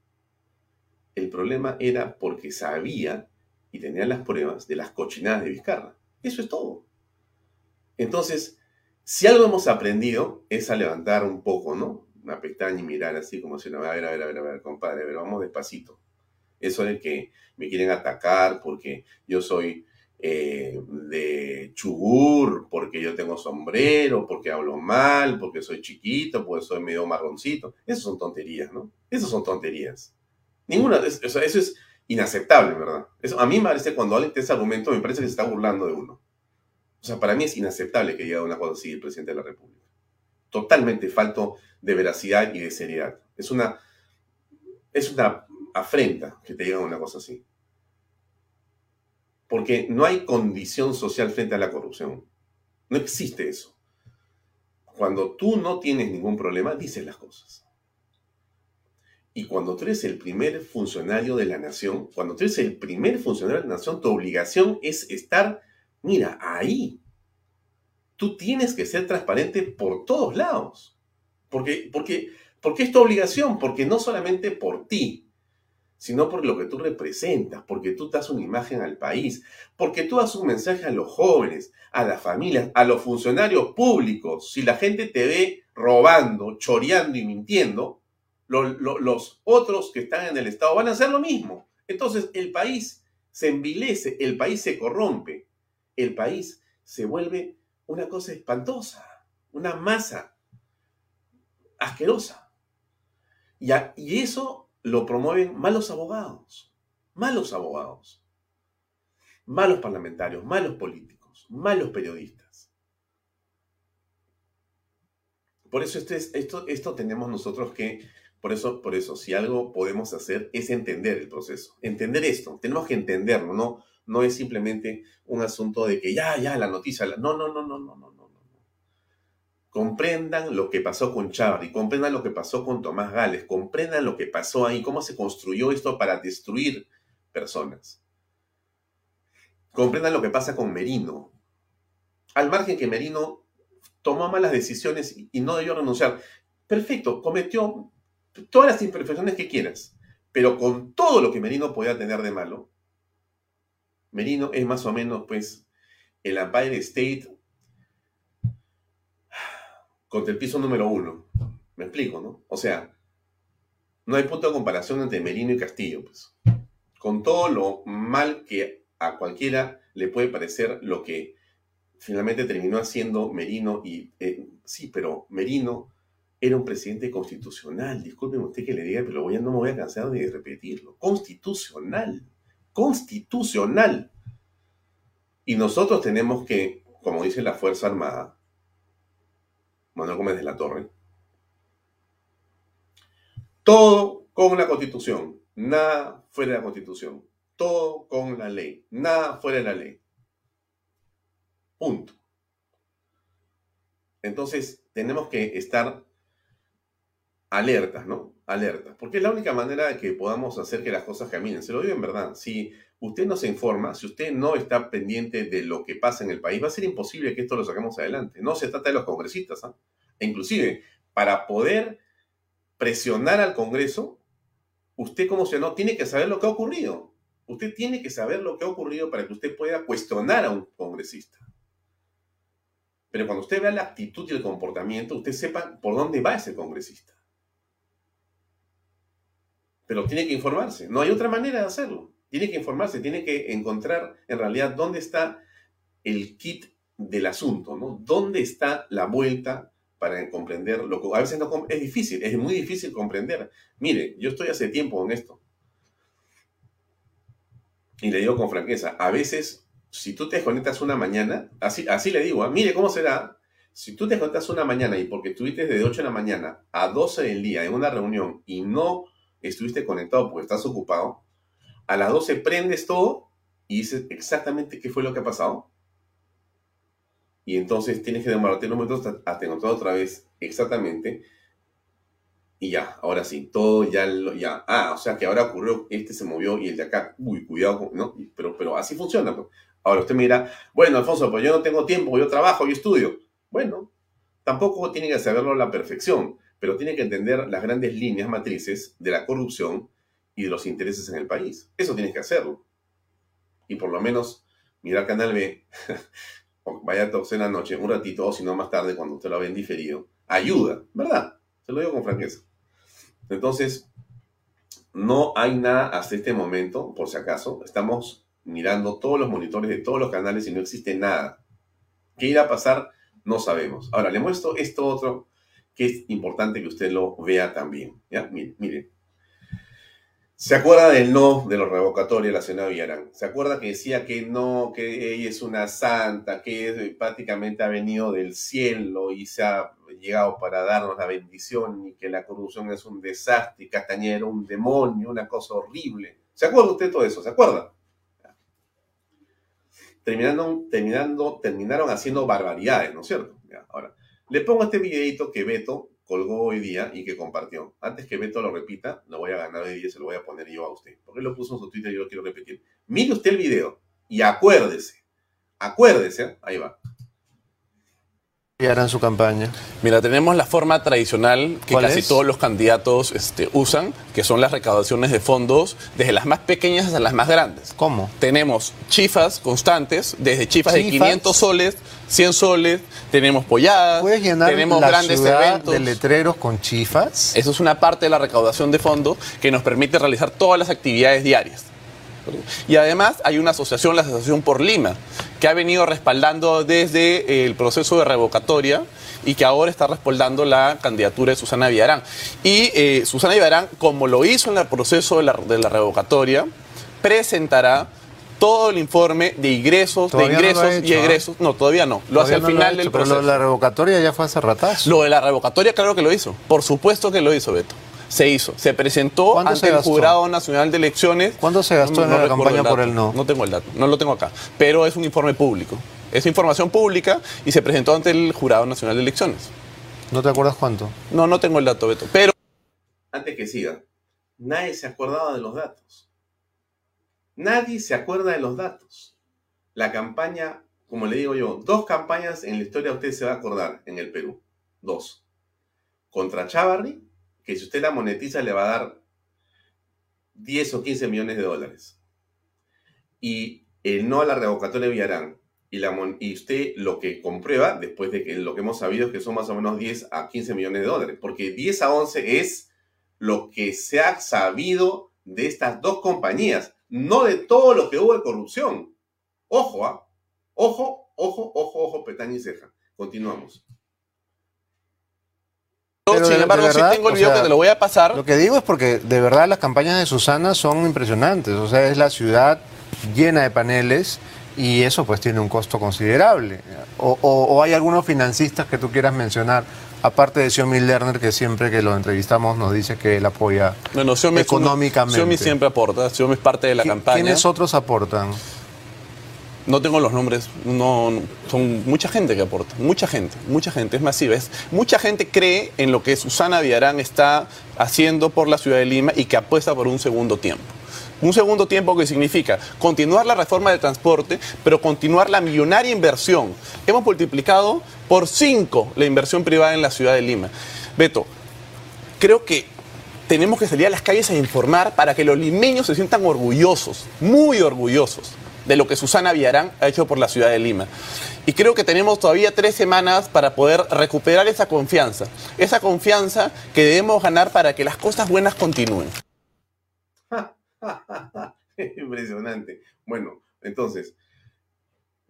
A: El problema era porque sabía y tenía las pruebas de las cochinadas de Vizcarra. Eso es todo. Entonces, si algo hemos aprendido es a levantar un poco, ¿no? Una pestaña y mirar así como si no, a ver, a ver, a ver, a ver, compadre, ver, vamos despacito. Eso de que me quieren atacar porque yo soy eh, de chugur, porque yo tengo sombrero, porque hablo mal, porque soy chiquito, porque soy medio marroncito. Esas son tonterías, ¿no? Esas son tonterías. Ninguna, o sea, eso es inaceptable, ¿verdad? Eso, a mí me parece cuando alguien tiene ese argumento, me parece que se está burlando de uno. O sea, para mí es inaceptable que diga una cosa así el presidente de la República. Totalmente falto de veracidad y de seriedad. Es una, es una afrenta que te digan una cosa así. Porque no hay condición social frente a la corrupción. No existe eso. Cuando tú no tienes ningún problema, dices las cosas. Y cuando tú eres el primer funcionario de la nación, cuando tú eres el primer funcionario de la nación, tu obligación es estar, mira, ahí. Tú tienes que ser transparente por todos lados. Porque, porque, porque es tu obligación, porque no solamente por ti, sino por lo que tú representas, porque tú das una imagen al país, porque tú das un mensaje a los jóvenes, a las familias, a los funcionarios públicos. Si la gente te ve robando, choreando y mintiendo, los otros que están en el Estado van a hacer lo mismo. Entonces el país se envilece, el país se corrompe, el país se vuelve una cosa espantosa, una masa asquerosa. Y, y eso lo promueven malos abogados, malos abogados, malos parlamentarios, malos políticos, malos periodistas. Por eso esto, es, esto, esto tenemos nosotros que, por eso, por eso, si algo podemos hacer es entender el proceso, entender esto, tenemos que entenderlo, no, no es simplemente un asunto de que ya, ya, la noticia, no, no, no, no, no, no, no. Comprendan lo que pasó con Charlie, comprendan lo que pasó con Tomás Gales, comprendan lo que pasó ahí, cómo se construyó esto para destruir personas. Comprendan lo que pasa con Merino. Al margen que Merino tomó malas decisiones y no debió renunciar. Perfecto, cometió todas las imperfecciones que quieras, pero con todo lo que Merino podía tener de malo, Merino es más o menos, pues, el Empire State contra el piso número uno. Me explico, ¿no? O sea, no hay punto de comparación entre Merino y Castillo, pues. Con todo lo mal que a cualquiera le puede parecer lo que finalmente terminó haciendo Merino y eh, sí, pero Merino era un presidente constitucional, discúlpeme usted que le diga, pero voy a, no me voy a cansar de repetirlo, constitucional, constitucional. Y nosotros tenemos que, como dice la Fuerza Armada, Manuel Gómez de la Torre, todo con la constitución, nada fuera de la constitución, todo con la ley, nada fuera de la ley. Punto. Entonces, tenemos que estar alertas, ¿no? Alertas. Porque es la única manera de que podamos hacer que las cosas caminen. Se lo digo en verdad. Si usted no se informa, si usted no está pendiente de lo que pasa en el país, va a ser imposible que esto lo saquemos adelante. No se trata de los congresistas. ¿ah? E inclusive, para poder presionar al Congreso, usted como ciudadano tiene que saber lo que ha ocurrido. Usted tiene que saber lo que ha ocurrido para que usted pueda cuestionar a un congresista. Pero cuando usted vea la actitud y el comportamiento, usted sepa por dónde va ese congresista. Pero tiene que informarse. No hay otra manera de hacerlo. Tiene que informarse, tiene que encontrar en realidad dónde está el kit del asunto, ¿no? ¿Dónde está la vuelta para comprender lo que a veces no es difícil, es muy difícil comprender. Mire, yo estoy hace tiempo en esto. Y le digo con franqueza, a veces si tú te desconectas una mañana, así, así le digo, ¿ah? mire cómo será. Si tú te desconectas una mañana y porque estuviste desde 8 de la mañana a 12 del día en una reunión y no estuviste conectado porque estás ocupado, a las 12 prendes todo y dices exactamente qué fue lo que ha pasado. Y entonces tienes que demorarte unos minutos hasta encontrar otra vez exactamente y ya, ahora sí, todo ya, ya, ah, o sea que ahora ocurrió, este se movió y el de acá, uy, cuidado, ¿no? Pero, pero así funciona. Pues. Ahora usted me dirá, bueno, Alfonso, pues yo no tengo tiempo, yo trabajo, yo estudio. Bueno, tampoco tiene que saberlo a la perfección, pero tiene que entender las grandes líneas matrices de la corrupción y de los intereses en el país. Eso tienes que hacerlo. Y por lo menos mirar Canal B, vaya a en la noche, un ratito, o si no más tarde, cuando usted lo en diferido, ayuda, ¿verdad? Se lo digo con franqueza. Entonces, no hay nada hasta este momento, por si acaso. Estamos mirando todos los monitores de todos los canales y no existe nada. ¿Qué irá a pasar? No sabemos. Ahora, le muestro esto otro que es importante que usted lo vea también. ¿Ya? ¿Se acuerda del no de los revocatorios de la señora Villarán? ¿Se acuerda que decía que no, que ella es una santa, que prácticamente ha venido del cielo y se ha llegado para darnos la bendición y que la corrupción es un desastre y un demonio, una cosa horrible? ¿Se acuerda usted de todo eso? ¿Se acuerda? Terminando, terminando, terminaron haciendo barbaridades, ¿no es cierto? ahora, le pongo este videito que Beto colgó hoy día y que compartió. Antes que Beto lo repita, lo voy a ganar hoy día, se lo voy a poner yo a usted. Porque lo puso en su Twitter y yo lo quiero repetir. Mire usted el video y acuérdese, acuérdese, ahí va.
F: ¿Y harán su campaña?
G: Mira, tenemos la forma tradicional que casi todos los candidatos este, usan, que son las recaudaciones de fondos, desde las más pequeñas hasta las más grandes.
F: ¿Cómo?
G: Tenemos chifas constantes, desde chifas, de 500 soles, 100 soles, tenemos polladas,
F: ¿Puedes llenar
G: tenemos
F: la
G: grandes
F: ciudad
G: eventos.
F: de letreros con chifas?
G: Eso es una parte de la recaudación de fondos que nos permite realizar todas las actividades diarias. Y además hay una asociación, la Asociación por Lima, que ha venido respaldando desde el proceso de revocatoria y que ahora está respaldando la candidatura de Susana Villarán. Y eh, Susana Villarán, como lo hizo en el proceso de la, de la revocatoria, presentará todo el informe de ingresos, de
F: Todavía
G: ingresos y
F: hecho,
G: egresos. No, todavía no. Lo hace al
F: no
G: final
F: hecho,
G: del
F: pero
G: proceso.
F: lo de la revocatoria ya fue hace ratazo.
G: Lo de la revocatoria, claro que lo hizo. Por supuesto que lo hizo, Beto. Se hizo. Se presentó
F: ¿Cuánto
G: ante
F: se
G: el? Jurado Nacional de Elecciones.
F: ¿Cuánto se gastó en la campaña por el no?
G: No tengo el dato, no lo tengo acá. Pero es un informe público. Es información pública y se presentó ante el Jurado Nacional de Elecciones.
F: ¿No te acuerdas cuánto?
G: No, no tengo el dato, Beto. Pero
A: Antes que siga, nadie se acordaba de los datos. Nadie se acuerda de los datos. La campaña, como le digo yo, dos campañas en la historia usted se va a acordar en el Perú. Dos. Contra Chavarri, que si usted la monetiza le va a dar 10 o 15 millones de dólares. Y el no a la revocatoria de Villarán. Y, usted lo que comprueba, después de que lo que hemos sabido es que son más o menos 10 a 15 millones de dólares. Porque 10 a 11 es lo que se ha sabido de estas dos compañías, no de todo lo que hubo de corrupción. Ojo, ¿ah? Ojo, ojo, ojo, ojo, petaña y ceja. Continuamos.
F: Pero
G: sin
F: de- de
G: embargo,
F: verdad,
G: sí tengo el
F: o
G: video
F: sea,
G: que te lo voy a pasar.
F: Lo que digo es porque de verdad las campañas de Susana son impresionantes. O sea, es la ciudad llena de paneles y eso pues tiene un costo considerable. O, o- o hay algunos financistas que tú quieras mencionar, aparte de Xiaomi Lerner, que siempre que lo entrevistamos nos dice que él apoya
G: Bueno, Xiaomi
F: económicamente.
G: Xiaomi siempre aporta, Xiaomi es parte de la
F: ¿Qui-
G: campaña.
F: ¿Quiénes otros aportan?
G: No tengo los nombres, no, no, son mucha gente que aporta, mucha gente, mucha gente, es masiva. Es, mucha gente cree en lo que Susana Villarán está haciendo por la ciudad de Lima y que apuesta por un segundo tiempo. Un segundo tiempo que significa continuar la reforma del transporte, pero continuar la millonaria inversión. Hemos multiplicado por cinco la inversión privada en la ciudad de Lima. Beto, creo que tenemos que salir a las calles a informar para que los limeños se sientan orgullosos, muy orgullosos de lo que Susana Villarán ha hecho por la ciudad de Lima. Y creo que tenemos todavía tres semanas para poder recuperar esa confianza, esa confianza que debemos ganar para que las cosas buenas continúen.
A: Impresionante. Bueno, entonces,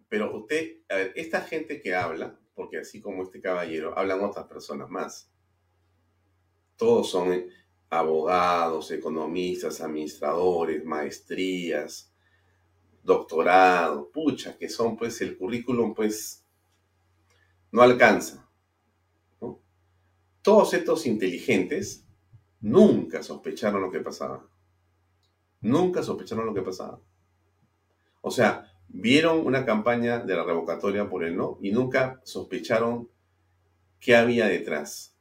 A: pero usted, a ver, esta gente que habla, porque así como este caballero, hablan otras personas más. Todos son abogados, economistas, administradores, maestrías, doctorado, pucha, que son pues el currículum pues no alcanza. Todos estos inteligentes nunca sospecharon lo que pasaba. Nunca sospecharon lo que pasaba. O sea, vieron una campaña de la revocatoria por el no y nunca sospecharon qué había detrás.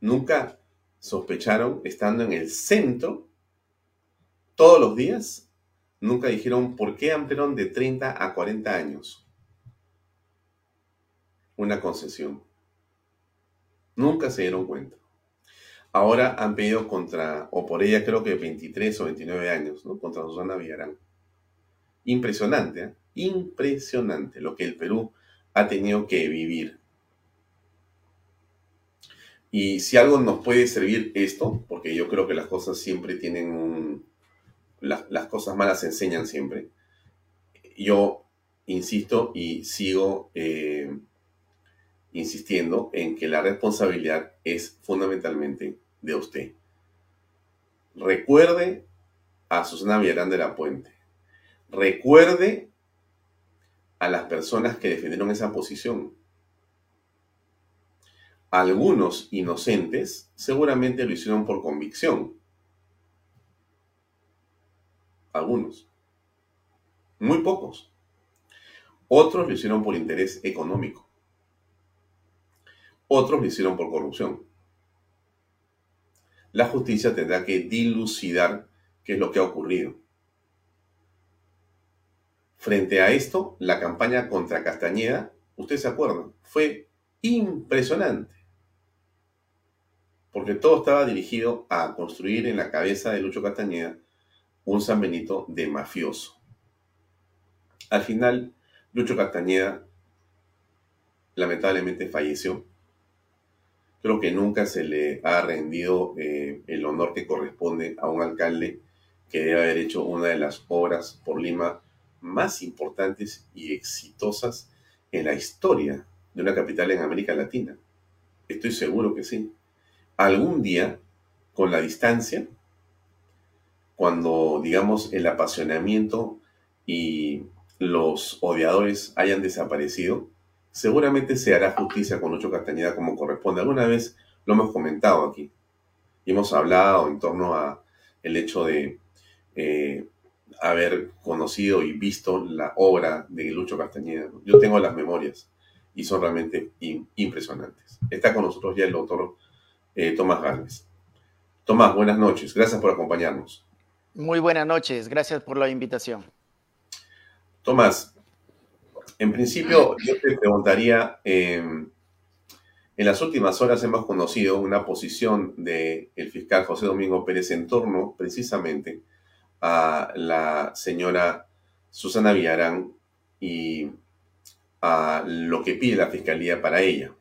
A: Nunca sospecharon estando en el centro todos los días. Nunca dijeron por qué ampliaron de 30 a 40 años una concesión. Nunca se dieron cuenta. Ahora han pedido contra, o por ella creo que 23 o 29 años, ¿no? Contra Susana Villarán. Impresionante, ¿eh? Impresionante lo que el Perú ha tenido que vivir. Y si algo nos puede servir esto, porque yo creo que las cosas siempre tienen un... Las, cosas malas enseñan siempre. Yo insisto y sigo eh, insistiendo en que la responsabilidad es fundamentalmente de usted. Recuerde a Susana Villarán de la Puente. Recuerde a las personas que defendieron esa posición. Algunos inocentes seguramente lo hicieron por convicción. Algunos. Muy pocos. Otros lo hicieron por interés económico. Otros lo hicieron por corrupción. La justicia tendrá que dilucidar qué es lo que ha ocurrido. Frente a esto, la campaña contra Castañeda, usted se acuerda, fue impresionante. Porque todo estaba dirigido a construir en la cabeza de Lucho Castañeda un San Benito de mafioso. Al final, Lucho Castañeda lamentablemente falleció. Creo que nunca se le ha rendido eh, el honor que corresponde a un alcalde que debe haber hecho una de las obras por Lima más importantes y exitosas en la historia de una capital en América Latina. Estoy seguro que sí. Algún día, con la distancia, cuando, digamos, el apasionamiento y los odiadores hayan desaparecido, seguramente se hará justicia con Lucho Castañeda como corresponde. Alguna vez lo hemos comentado aquí y hemos hablado en torno a el hecho de eh, haber conocido y visto la obra de Lucho Castañeda. Yo tengo las memorias y son realmente impresionantes. Está con nosotros ya el doctor eh, Tomás Gálvez. Tomás, buenas noches. Gracias por acompañarnos.
H: Muy buenas noches. Gracias por la invitación.
A: Tomás, en principio yo te preguntaría, em, en las últimas horas hemos conocido una posición del fiscal José Domingo Pérez en torno precisamente a la señora Susana Villarán y a lo que pide la fiscalía para ella.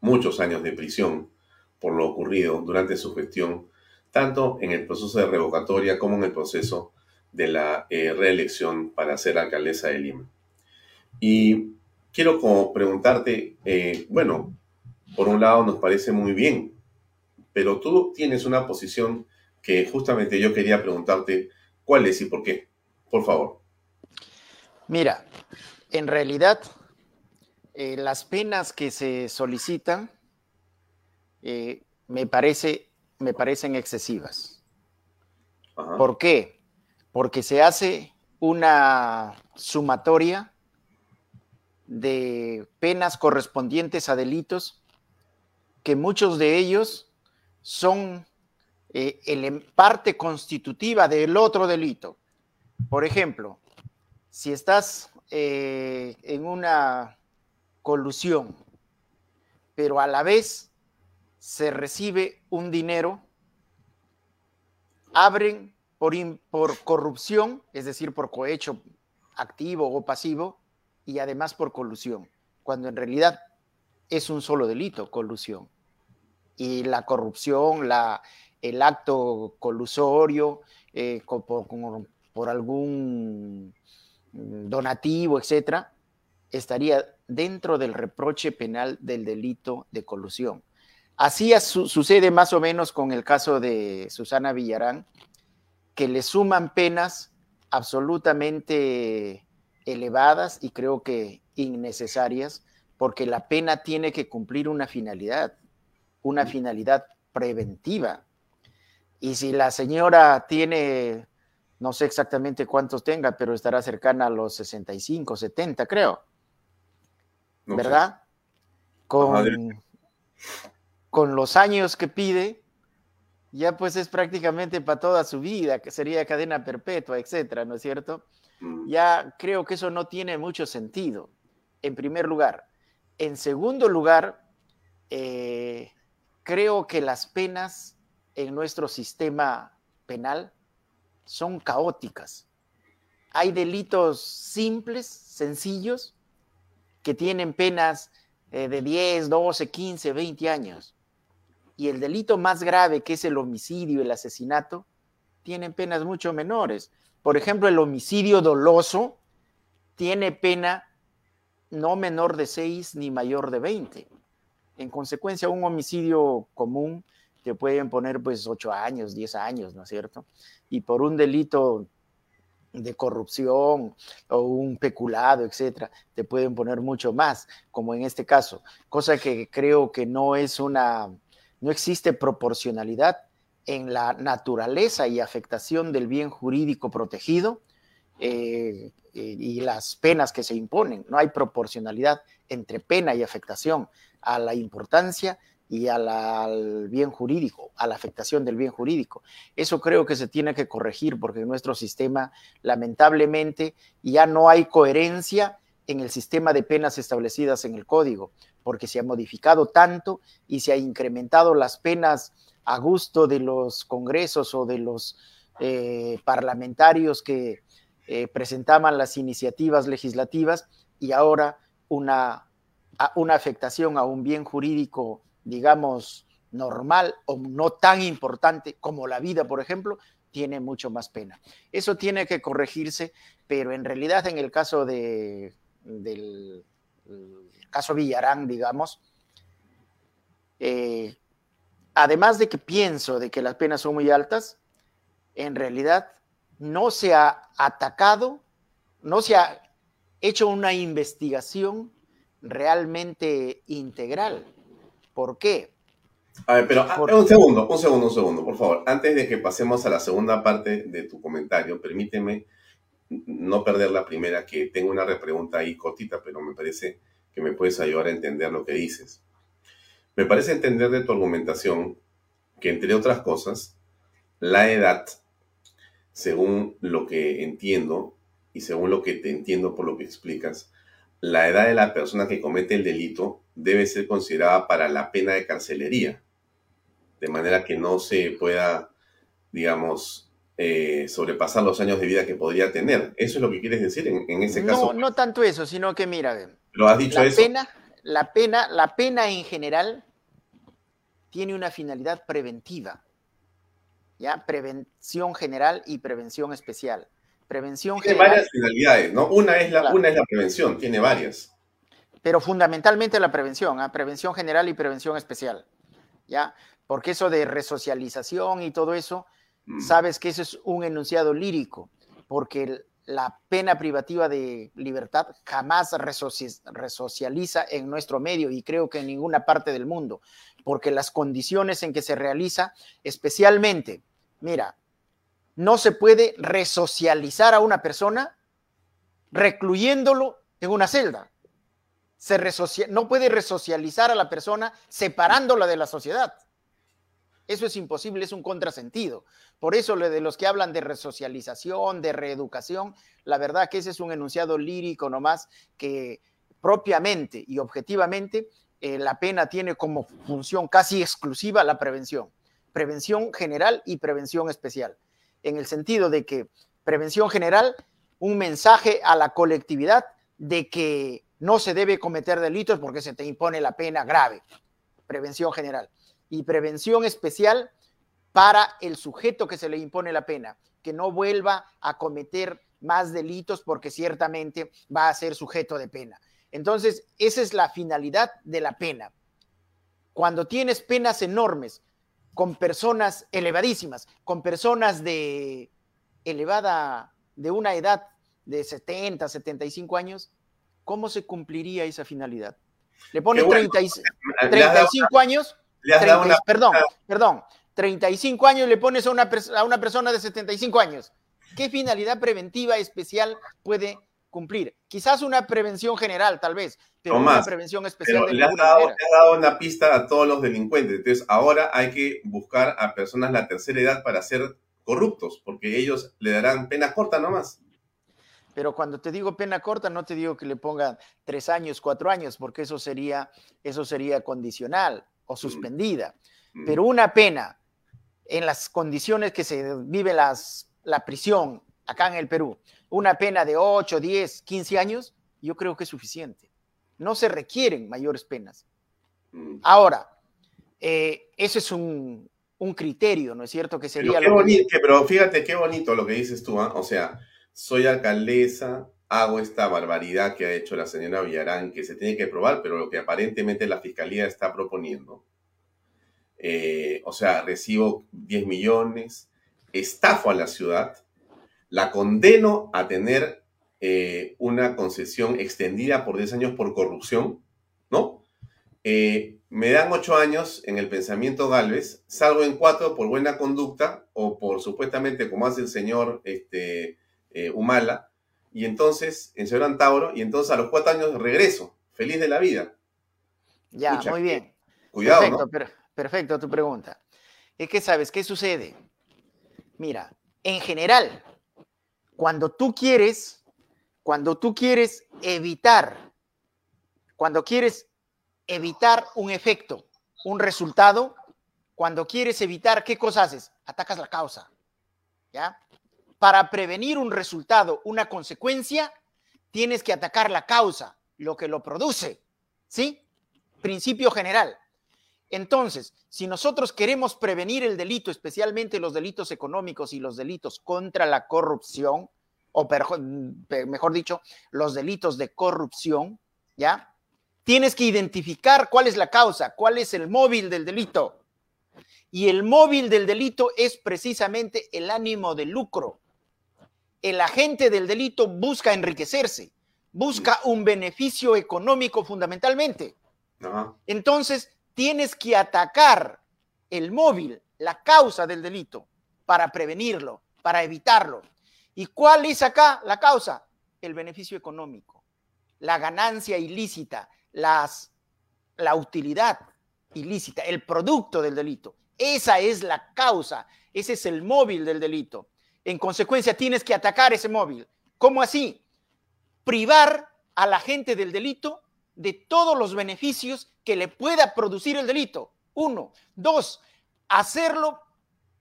A: Muchos años de prisión por lo ocurrido durante su gestión, tanto en el proceso de revocatoria como en el proceso de la eh, reelección para ser alcaldesa de Lima. Y quiero como preguntarte, eh, bueno, por un lado nos parece muy bien, pero tú tienes una posición que justamente yo quería preguntarte cuál es y por qué. Por favor.
H: Mira, en realidad eh, las penas que se solicitan me, parece, me parecen excesivas. ¿Por qué? porque se hace una sumatoria de penas correspondientes a delitos que muchos de ellos son eh, el, parte constitutiva del otro delito. Por ejemplo, si estás eh, en una colusión, pero a la vez se recibe un dinero, abren por, corrupción, es decir, por cohecho activo o pasivo, y además por colusión, cuando en realidad es un solo delito, colusión. Y la corrupción, la, el acto colusorio, eh, por, algún donativo, etcétera, estaría dentro del reproche penal del delito de colusión. Así sucede más o menos con el caso de Susana Villarán, que le suman penas absolutamente elevadas y creo que innecesarias, porque la pena tiene que cumplir una finalidad, una finalidad preventiva. Y si la señora tiene, no sé exactamente cuántos tenga, pero estará cercana a los 65, 70, creo. ¿Verdad? Con, con los años que pide, ya pues es prácticamente para toda su vida, que sería cadena perpetua, etcétera, ¿no es cierto? Mm. Ya creo que eso no tiene mucho sentido, en primer lugar. En segundo lugar, eh, creo que las penas en nuestro sistema penal son caóticas. Hay delitos simples, sencillos, que tienen penas eh, de 10, 12, 15, 20 años y el delito más grave, que es el homicidio, el asesinato, tienen penas mucho menores. Por ejemplo, el homicidio doloso tiene pena no menor de 6 ni mayor de 20. En consecuencia, un homicidio común te pueden poner pues 8 años, 10 años, ¿no es cierto? Y por un delito de corrupción o un peculado, etcétera, te pueden poner mucho más, como en este caso, cosa que creo que no es una no existe proporcionalidad en la naturaleza y afectación del bien jurídico protegido eh, eh, y las penas que se imponen. No hay proporcionalidad entre pena y afectación a la importancia y al bien jurídico, a la afectación del bien jurídico. Eso creo que se tiene que corregir porque en nuestro sistema, lamentablemente, ya no hay coherencia en el sistema de penas establecidas en el código porque se ha modificado tanto y se ha incrementado las penas a gusto de los congresos o de los eh, parlamentarios que eh, presentaban las iniciativas legislativas y ahora una, una afectación a un bien jurídico, digamos, normal o no tan importante como la vida, por ejemplo, tiene mucho más pena. Eso tiene que corregirse, pero en realidad en el caso de, del caso Villarán, digamos, eh, además de que pienso de que las penas son muy altas, en realidad no se ha atacado no se ha hecho una investigación realmente integral. ¿Por qué?
A: A ver, pero ah, un segundo, un segundo, un segundo, por favor. Antes de que pasemos a la segunda parte de tu comentario, permíteme no perder la primera, que tengo una repregunta ahí cortita, pero me parece que me puedes ayudar a entender lo que dices. Me parece entender de tu argumentación que, entre otras cosas, la edad, según lo que entiendo y según lo que te entiendo por lo que explicas, la edad de la persona que comete el delito debe ser considerada para la pena de carcelería, de manera que no se pueda, digamos, eh, sobrepasar los años de vida que podría tener. ¿Eso es lo que quieres decir en, en ese caso?
H: no tanto eso, sino que mira,
A: ¿Lo has dicho
H: la
A: eso?
H: pena, la pena, la pena en general tiene una finalidad preventiva. ¿Ya? Prevención general y prevención especial. Prevención
A: Tiene
H: general,
A: varias finalidades, ¿no? Una es la,
H: Claro.
A: una es la prevención, tiene varias.
H: pero fundamentalmente la prevención, ¿ah? prevención general y prevención especial. ¿Ya? Porque eso de resocialización y todo eso. Sabes que eso es un enunciado lírico, porque la pena privativa de libertad jamás resoci- resocializa en nuestro medio y creo que en ninguna parte del mundo, porque las condiciones en que se realiza, especialmente, mira, no se puede resocializar a una persona recluyéndolo en una celda. Se no puede resocializar a la persona separándola de la sociedad. Eso es imposible, es un contrasentido. Por eso lo de los que hablan de resocialización, de reeducación, la verdad que ese es un enunciado lírico nomás que propiamente y objetivamente eh, la pena tiene como función casi exclusiva la prevención. Prevención general y prevención especial. En el sentido de que prevención general, un mensaje a la colectividad de que no se debe cometer delitos porque se te impone la pena grave. Prevención general y prevención especial para el sujeto que se le impone la pena, que no vuelva a cometer más delitos porque ciertamente va a ser sujeto de pena. Entonces, esa es la finalidad de la pena. Cuando tienes penas enormes con personas elevadísimas, con personas de elevada, de una edad de 70, 75 años, ¿cómo se cumpliría esa finalidad? Le pones
A: bueno.
H: 30 y-
A: Le has dado
H: 35 años,
A: le has dado
H: 30
A: una-
H: perdón, perdón, 35 años le pones a una, a una persona de 75 años. ¿Qué finalidad preventiva especial puede cumplir? Quizás una prevención general, tal vez, pero
A: No
H: no una
A: más.
H: prevención especial
A: Pero
H: de
A: le has, dado, le has dado una pista a todos los delincuentes. Entonces, ahora hay que buscar a personas de la tercera edad para ser corruptos, porque ellos le darán pena corta nomás.
H: Pero cuando te digo pena corta, no te digo que le pongan tres años, cuatro años, porque eso sería, eso sería condicional o suspendida.
A: Mm.
H: Pero una pena en las condiciones que se vive las, la prisión acá en el Perú, una pena de 8, 10, 15 años, yo creo que es suficiente. No se requieren mayores penas.
A: Mm.
H: Ahora, eh, ese es un, un criterio, ¿no es cierto? Que
A: Pero,
H: sería
A: qué
H: lo que-
A: boni- que- pero fíjate qué bonito lo que dices tú, ¿ah? O sea, soy alcaldesa, hago esta barbaridad que ha hecho la señora Villarán, que se tiene que probar, pero lo que aparentemente la fiscalía está proponiendo. eh, o sea, recibo 10 millones, estafo a la ciudad, la condeno a tener eh, una concesión extendida por 10 años por corrupción, ¿no? Eh, me dan 8 años en el pensamiento Galvez, salgo en 4 por buena conducta o por supuestamente como hace el señor este, Humala, y entonces, el señor Antauro, y entonces a los 4 años regreso, feliz de la vida.
H: Ya, muy bien.
A: Cuidado,
H: perfecto,
A: ¿no?
H: per- perfecto tu pregunta. Es que sabes qué sucede. Mira, en general, cuando tú quieres, cuando tú quieres evitar, cuando quieres evitar un efecto, un resultado, cuando quieres evitar, ¿qué cosa haces? Atacas la causa. ¿Ya? Para prevenir un resultado, una consecuencia, tienes que atacar la causa, lo que lo produce. ¿Sí? Principio general. Entonces, si nosotros queremos prevenir el delito, especialmente los delitos económicos y los delitos contra la corrupción, o mejor dicho, los delitos de corrupción, ¿ya? Tienes que identificar cuál es la causa, cuál es el móvil del delito. Y el móvil del delito es precisamente el ánimo de lucro. El agente del delito busca enriquecerse, busca un beneficio económico fundamentalmente. Entonces, tienes que atacar el móvil, la causa del delito, para prevenirlo, para evitarlo. ¿Y cuál es acá la causa? El beneficio económico, la ganancia ilícita, las, la utilidad ilícita, el producto del delito. Esa es la causa, ese es el móvil del delito. En consecuencia, tienes que atacar ese móvil. ¿Cómo así? Privar a la gente del delito de todos los beneficios que le pueda producir el delito. Uno. Dos, hacerlo,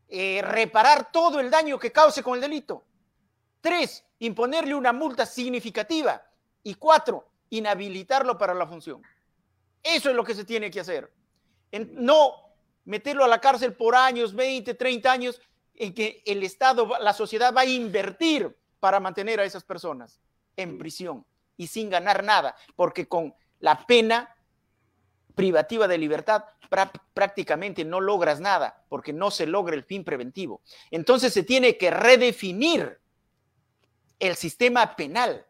H: eh, reparar todo el daño que cause con el delito. Tres, imponerle una multa significativa. Y cuatro, inhabilitarlo para la función. Eso es lo que se tiene que hacer. no meterlo a la cárcel por años, 20, 30 años, en que el Estado, la sociedad va a invertir para mantener a esas personas en prisión y sin ganar nada, porque con la pena privativa de libertad prácticamente no logras nada, porque no se logra el fin preventivo. Entonces se tiene que redefinir el sistema penal,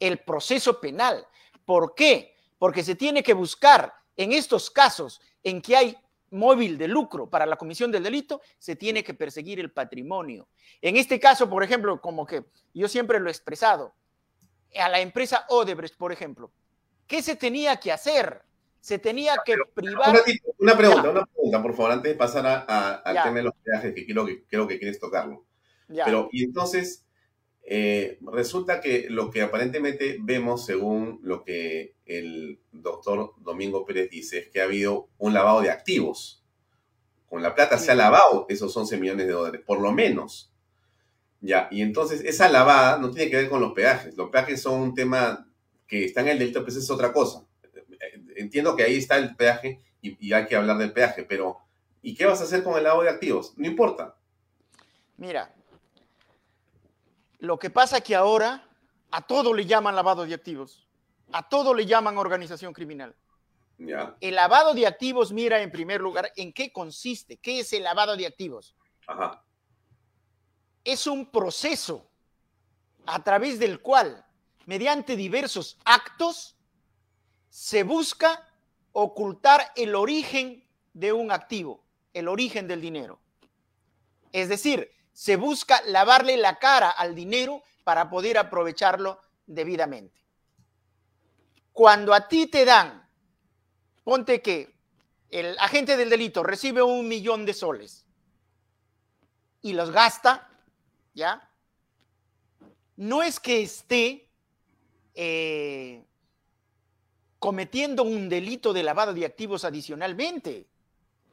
H: el proceso penal. ¿Por qué? Porque se tiene que buscar en estos casos en que hay móvil de lucro para la comisión del delito, se tiene que perseguir el patrimonio. En este caso, por ejemplo, como que yo siempre lo he expresado, a la empresa Odebrecht, por ejemplo, ¿qué se tenía que hacer? Se tenía que privar...
A: Una pregunta, una pregunta, por favor, antes de pasar al tema de los peajes, que creo que, creo que quieres tocarlo. Pero, y entonces, eh, resulta que lo que aparentemente vemos, según lo que el doctor Domingo Pérez dice, es que ha habido un lavado de activos. Con la plata se ha lavado esos 11 millones de dólares, por lo menos. Ya, y entonces esa lavada no tiene que ver con los peajes. Los peajes son un tema que está en el delito, pues es otra cosa. Entiendo que ahí está el peaje y, y hay que hablar del peaje, pero ¿y qué vas a hacer con el lavado de activos? No importa.
H: Mira, lo que pasa es que ahora a todo le llaman lavado de activos, a todo le llaman organización criminal. El lavado de activos, mira en primer lugar, ¿en qué consiste? ¿Qué es el lavado de activos? Es un proceso a través del cual, mediante diversos actos, se busca ocultar el origen de un activo, el origen del dinero. Es decir, se busca lavarle la cara al dinero para poder aprovecharlo debidamente. Cuando a ti te dan, ponte que el agente del delito recibe un millón de soles y los gasta, ¿ya? No es que esté eh, cometiendo un delito de lavado de activos adicionalmente.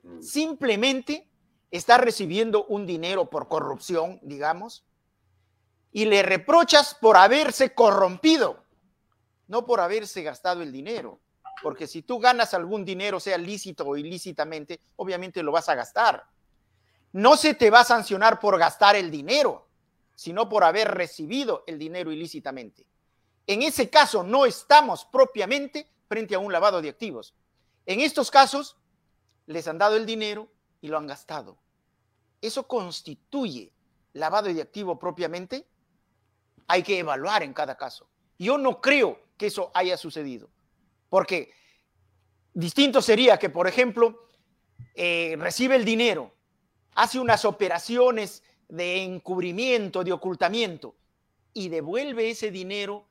H: Mm. Simplemente está recibiendo un dinero por corrupción, digamos, y le reprochas por haberse corrompido, no por haberse gastado el dinero. Porque si tú ganas algún dinero, sea lícito o ilícitamente, obviamente lo vas a gastar. No se te va a sancionar por gastar el dinero, sino por haber recibido el dinero ilícitamente. En ese caso no estamos propiamente frente a un lavado de activos. En estos casos les han dado el dinero, y lo han gastado. ¿Eso constituye lavado de activo propiamente? Hay que evaluar en cada caso. Yo no creo que eso haya sucedido, porque distinto sería que, por ejemplo, eh, recibe el dinero, hace unas operaciones de encubrimiento, de ocultamiento, y devuelve ese dinero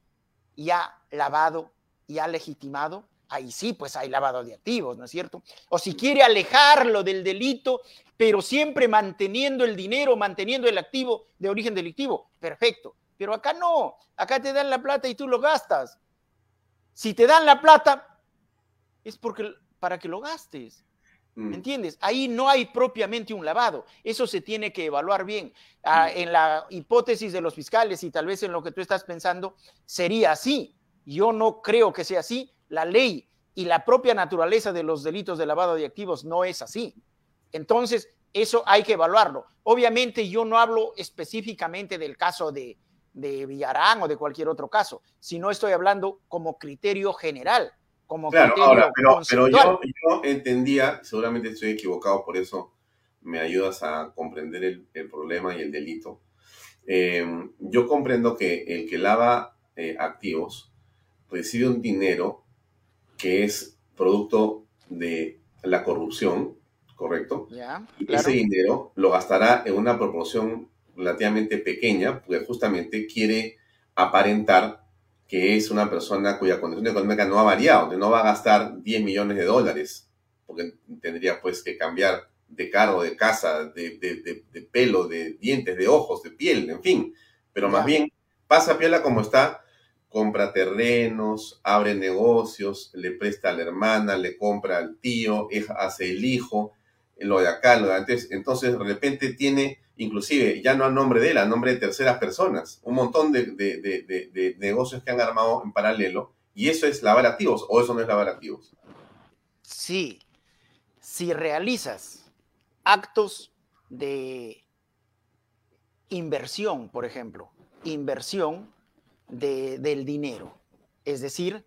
H: ya lavado, ya legitimado ahí sí, pues hay lavado de activos, ¿no es cierto? O si quiere alejarlo del delito, pero siempre manteniendo el dinero, manteniendo el activo de origen delictivo, perfecto. Pero acá no, acá te dan la plata y tú lo gastas. Si te dan la plata, es porque, para que lo gastes. ¿Me mm. entiendes? Ahí no hay propiamente un lavado. Eso se tiene que evaluar bien. Ah, mm. en la hipótesis de los fiscales y tal vez en lo que tú estás pensando, sería así. Yo no creo que sea así, la ley y la propia naturaleza de los delitos de lavado de activos no es así. Entonces, eso hay que evaluarlo. Obviamente yo no hablo específicamente del caso de, de Villarán o de cualquier otro caso, sino estoy hablando como criterio general, como criterio
A: pero, pero yo, entendía, seguramente estoy equivocado, por eso me ayudas a comprender el, el problema y el delito. Eh, yo comprendo que el que lava eh, activos recibe un dinero que es producto de la corrupción, ¿correcto? Y
H: claro.
A: ese dinero lo gastará en una proporción relativamente pequeña, porque justamente quiere aparentar que es una persona cuya condición económica no ha variado, que no va a gastar 10 millones de dólares, porque tendría pues que cambiar de carro, de casa, de, de- de- de pelo, de dientes, de ojos, de piel, en fin. Pero más bien pasa piola como está, compra terrenos, abre negocios, le presta a la hermana, le compra al tío, hace el hijo, lo de acá, lo de antes. Entonces, de repente tiene, inclusive, ya no a nombre de él, a nombre de terceras personas, un montón de- de- de- de negocios que han armado en paralelo. Y eso es lavar activos, o eso no es lavar activos.
H: Sí, si realizas actos de inversión, por ejemplo, inversión de- del dinero, es decir,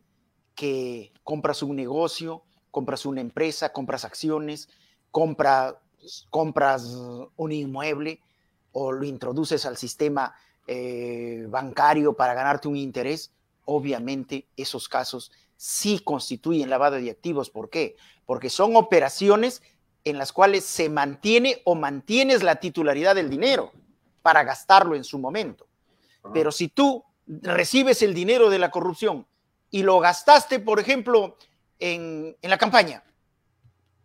H: que compras un negocio, compras una empresa, compras acciones, compra- compras un inmueble o lo introduces al sistema eh, bancario para ganarte un interés, obviamente esos casos sí constituyen lavado de activos. ¿Por qué? Porque son operaciones en las cuales se mantiene o mantienes la titularidad del dinero para gastarlo en su momento. Pero si tú recibes el dinero de la corrupción y lo gastaste, por ejemplo, en, en la campaña,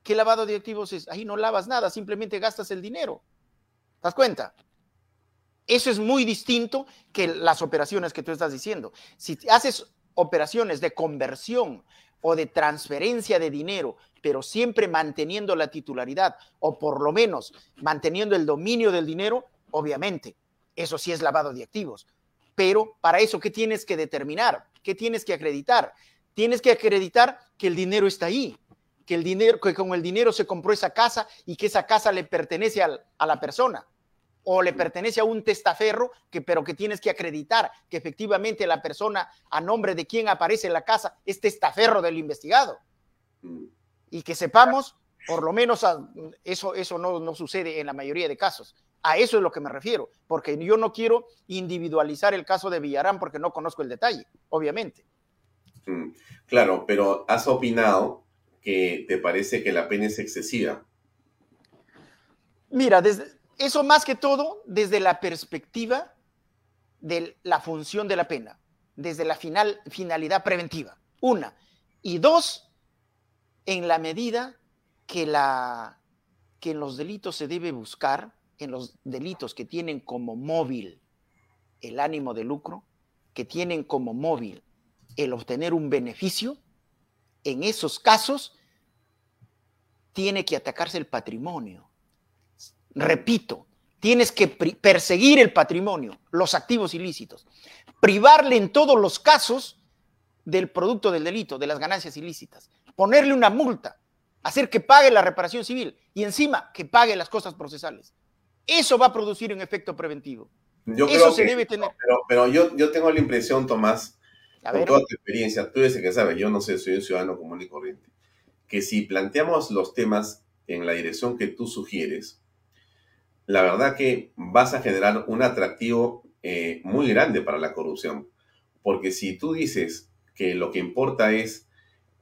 H: ¿qué lavado de activos es? Ahí no lavas nada, simplemente gastas el dinero. ¿Te das cuenta? Eso es muy distinto que las operaciones que tú estás diciendo. Si haces operaciones de conversión o de transferencia de dinero, pero siempre manteniendo la titularidad o por lo menos manteniendo el dominio del dinero, obviamente, eso sí es lavado de activos. Pero para eso, ¿qué tienes que determinar? ¿Qué tienes que acreditar? Tienes que acreditar que el dinero está ahí, que el dinero, que con el dinero se compró esa casa y que esa casa le pertenece al- a la persona o le pertenece a un testaferro, que, pero que tienes que acreditar que efectivamente la persona a nombre de quien aparece en la casa es testaferro del investigado. Y que sepamos, por lo menos eso, eso no, no sucede en la mayoría de casos. A eso es lo que me refiero, porque yo no quiero individualizar el caso de Villarán porque no conozco el detalle, obviamente.
A: Mm, Claro, pero has opinado que te parece que la pena es excesiva.
H: Mira, desde, eso más que todo desde la perspectiva de la función de la pena, desde la final, finalidad preventiva. Una. Y dos, en la medida que, la, que en los delitos se debe buscar, en los delitos que tienen como móvil el ánimo de lucro, que tienen como móvil el obtener un beneficio, en esos casos tiene que atacarse el patrimonio. Repito, tienes que perseguir el patrimonio, los activos ilícitos, privarle en todos los casos del producto del delito, de las ganancias ilícitas, ponerle una multa, hacer que pague la reparación civil y encima que pague las cosas procesales. Eso va a producir un efecto preventivo.
A: Yo
H: Eso
A: creo
H: se
A: que-
H: debe tener.
A: Pero, pero yo, yo tengo la impresión, Tomás,
H: A
A: con
H: ver.
A: toda tu experiencia, tú eres el que sabes, yo no sé, soy un ciudadano común y corriente, que si planteamos los temas en la dirección que tú sugieres, la verdad que vas a generar un atractivo eh, muy grande para la corrupción. Porque si tú dices que lo que importa es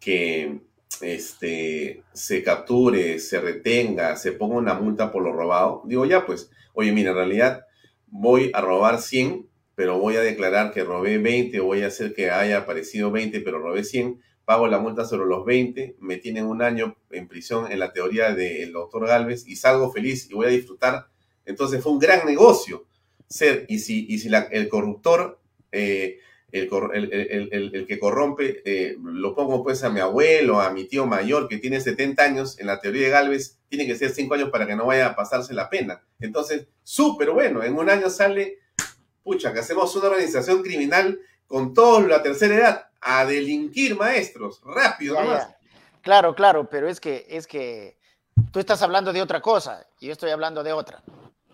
A: que este, se capture, se retenga, se ponga una multa por lo robado, digo ya pues, oye mira, en realidad voy a robar 100, pero voy a declarar que robé 20, o voy a hacer que haya aparecido 20, pero robé 100, pago la multa sobre los 20, me tienen un año en prisión en la teoría del doctor Galvez y salgo feliz y voy a disfrutar. Entonces fue un gran negocio ser, y si, y si el corruptor, eh, el, cor- el- el- el- el que corrompe, eh, lo pongo pues a mi abuelo, a mi tío mayor que tiene 70 años, en la teoría de Galvez, tiene que ser 5 años para que no vaya a pasarse la pena. Entonces, súper bueno, en un año sale, pucha, que hacemos una organización criminal con todos la tercera edad, a delinquir maestros, rápido
H: Ya,
A: nomás.
H: ya. Claro, claro, pero es que, es que tú estás hablando de otra cosa y yo estoy hablando de otra.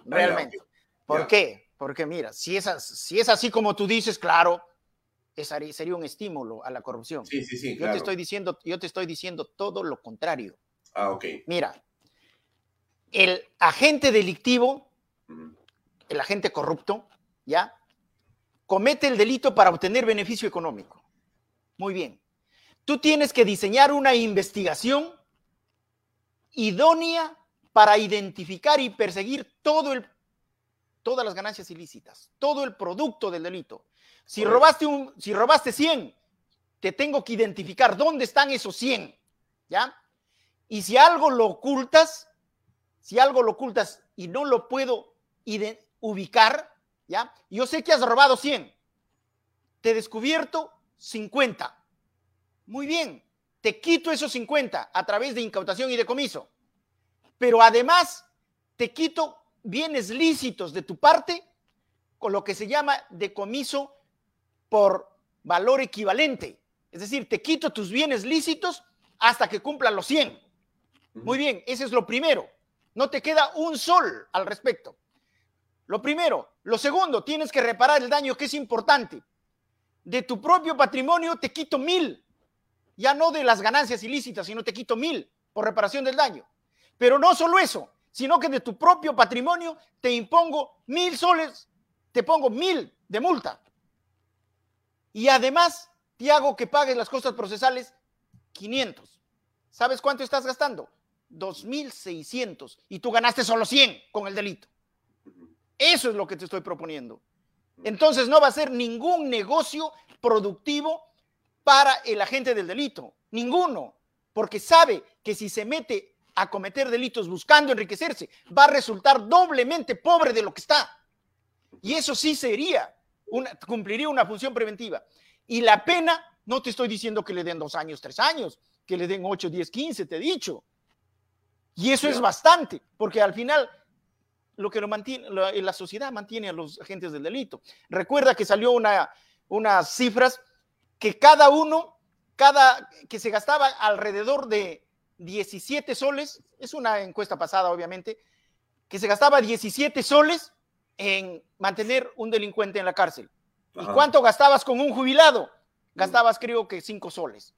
H: Realmente. ¿Por
A: Ya.
H: qué? Porque mira, si es, as- si es así como tú dices, claro, harí- sería un estímulo a la corrupción.
A: Sí, sí, sí,
H: yo
A: claro.
H: te estoy diciendo, yo te estoy diciendo todo lo contrario.
A: Ah, ok.
H: Mira, el agente delictivo, el agente corrupto, ¿ya? Comete el delito para obtener beneficio económico. Muy bien. Tú tienes que diseñar una investigación idónea para identificar y perseguir todo el, todas las ganancias ilícitas, todo el producto del delito. Si robaste, un, si robaste 100, te tengo que identificar dónde están esos 100, ¿ya? Y si algo lo ocultas, si algo lo ocultas y no lo puedo ubicar, ¿ya? Yo sé que has robado 100, te he descubierto 50. Muy bien, te quito esos 50 a través de incautación y decomiso pero además te quito bienes lícitos de tu parte con lo que se llama decomiso por valor equivalente. Es decir, te quito tus bienes lícitos hasta que cumplan los 100. Muy bien, ese es lo primero. No te queda un sol al respecto. Lo primero. Lo segundo, tienes que reparar el daño que es importante. De tu propio patrimonio te quito mil. Ya no de las ganancias ilícitas, sino te quito mil por reparación del daño. Pero no solo eso, sino que de tu propio patrimonio te impongo mil soles, te pongo mil de multa. Y además te hago que pagues las costas procesales 500. ¿Sabes cuánto estás gastando? 2.600. Y tú ganaste solo 100 con el delito. Eso es lo que te estoy proponiendo. Entonces no va a ser ningún negocio productivo para el agente del delito. Ninguno. Porque sabe que si se mete a cometer delitos buscando enriquecerse, va a resultar doblemente pobre de lo que está. Y eso sí sería, una, cumpliría una función preventiva. Y la pena, no te estoy diciendo que le den dos años, tres años, que le den ocho, diez, quince, te he dicho. Y eso es bastante, porque al final lo que lo mantiene, la, la, sociedad mantiene a los agentes del delito. Recuerda que salió una, unas cifras que cada uno, cada, que se gastaba alrededor de 17 soles, es una encuesta pasada obviamente, que se gastaba 17 soles en mantener un delincuente en la cárcel. ¿Y cuánto gastabas con un jubilado? Gastabas creo que 5 soles.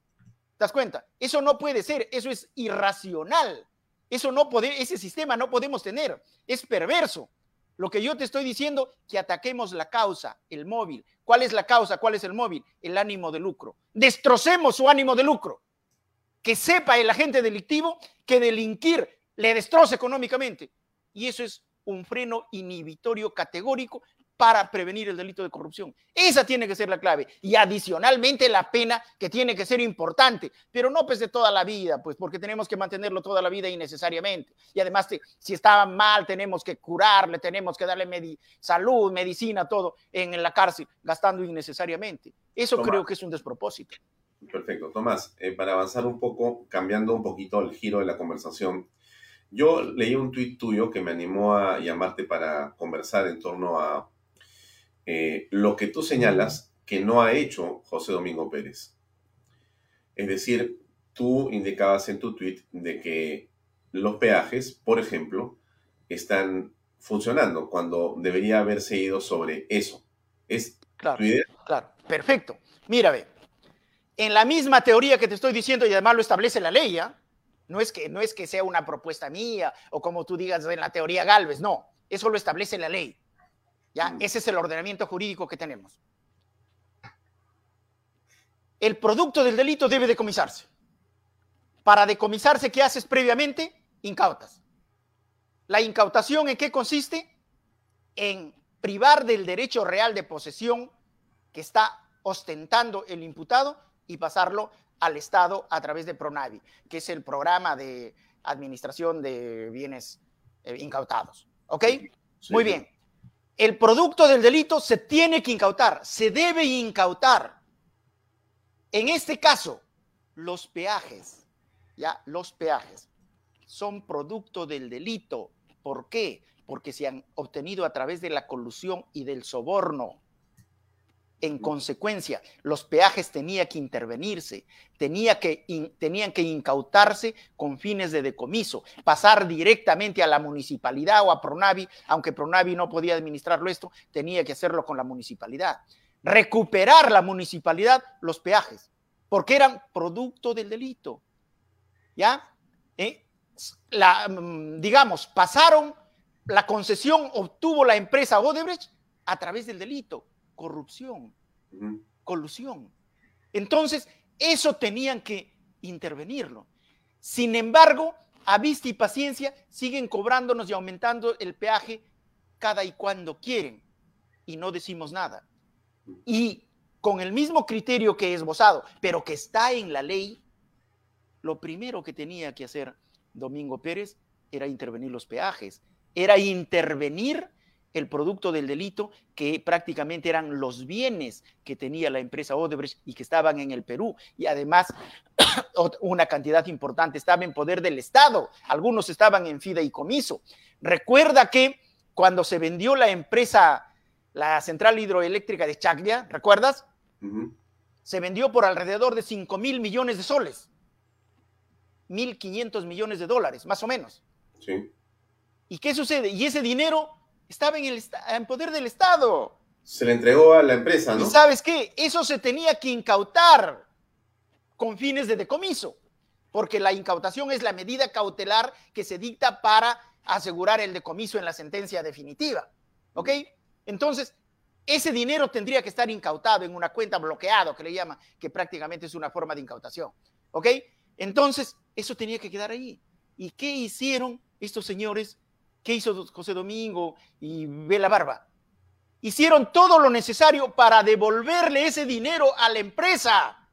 H: ¿Te das cuenta? Eso no puede ser, eso es irracional. Eso no puede, ese sistema no podemos tener, es perverso. Lo que yo te estoy diciendo, que ataquemos la causa, el móvil. ¿Cuál es la causa? ¿Cuál es el móvil? El ánimo de lucro. Destrocemos su ánimo de lucro que sepa el agente delictivo que delinquir le destroza económicamente. Y eso es un freno inhibitorio categórico para prevenir el delito de corrupción. Esa tiene que ser la clave. Y adicionalmente la pena que tiene que ser importante, pero no pues de toda la vida, pues porque tenemos que mantenerlo toda la vida innecesariamente. Y además, si estaba mal, tenemos que curarle, tenemos que darle salud, medicina, todo en, la cárcel, gastando innecesariamente. Eso creo que es un despropósito.
A: Perfecto. Tomás, eh, para avanzar un poco, cambiando un poquito el giro de la conversación, yo leí un tuit tuyo que me animó a llamarte para conversar en torno a eh, lo que tú señalas que no ha hecho José Domingo Pérez. Es decir, tú indicabas en tu tuit de que los peajes, por ejemplo, están funcionando cuando debería haberse ido sobre eso. ¿Es
H: claro, tu idea? Claro, perfecto. Mira, ve, en la misma teoría que te estoy diciendo y además lo establece la ley, ¿ya? No es, que, no es que sea una propuesta mía o como tú digas en la teoría Galvez, no, eso lo establece la ley. ¿ya? Mm. Ese es el ordenamiento jurídico que tenemos. El producto del delito debe decomisarse. Para decomisarse, ¿qué haces previamente? Incautas. ¿La incautación en qué consiste? En privar del derecho real de posesión que está ostentando el imputado y pasarlo al Estado a través de Pronavi, que es el programa de administración de bienes eh, incautados. ¿Ok? Muy bien. El producto del delito se tiene que incautar, se debe incautar. En este caso, los peajes, ya, los peajes son producto del delito. ¿Por qué? Porque se han obtenido a través de la colusión y del soborno. En consecuencia, los peajes tenían que intervenirse, tenía que, tenían que incautarse con fines de decomiso, pasar directamente a la municipalidad o a Pronavi, aunque Pronavi no podía administrarlo esto, tenía que hacerlo con la municipalidad. Recuperar la municipalidad los peajes, porque eran producto del delito. ¿Ya? ¿Eh? La, mm, digamos, pasaron, la concesión obtuvo la empresa Odebrecht a través del delito, corrupción, colusión. Entonces, eso tenían que intervenirlo. Sin embargo, a vista y paciencia, siguen cobrándonos y aumentando el peaje cada y cuando quieren. Y no decimos nada. Y con el mismo criterio que esbozado, pero que está en la ley, lo primero que tenía que hacer Domingo Pérez era intervenir los peajes, era intervenir el producto del delito que prácticamente eran los bienes que tenía la empresa Odebrecht y que estaban en el Perú. Y además, una cantidad importante estaba en poder del Estado, algunos estaban en fideicomiso. Recuerda que cuando se vendió la empresa, la central hidroeléctrica de Chaglia, ¿recuerdas? Se vendió por alrededor de 5 mil millones de soles. 1.500 millones de dólares, más o menos.
A: Sí.
H: ¿Y qué sucede? Y ese dinero estaba en, el, en poder del Estado.
A: Se le entregó a la empresa, ¿no?
H: ¿Y sabes qué? Eso se tenía que incautar con fines de decomiso, porque la incautación es la medida cautelar que se dicta para asegurar el decomiso en la sentencia definitiva. ¿Ok? Entonces, ese dinero tendría que estar incautado en una cuenta bloqueado, que le llama, que prácticamente es una forma de incautación. ¿Ok? Entonces, eso tenía que quedar ahí. ¿Y qué hicieron estos señores? ¿Qué hizo José Domingo y Vela Barba? Hicieron todo lo necesario para devolverle ese dinero a la empresa.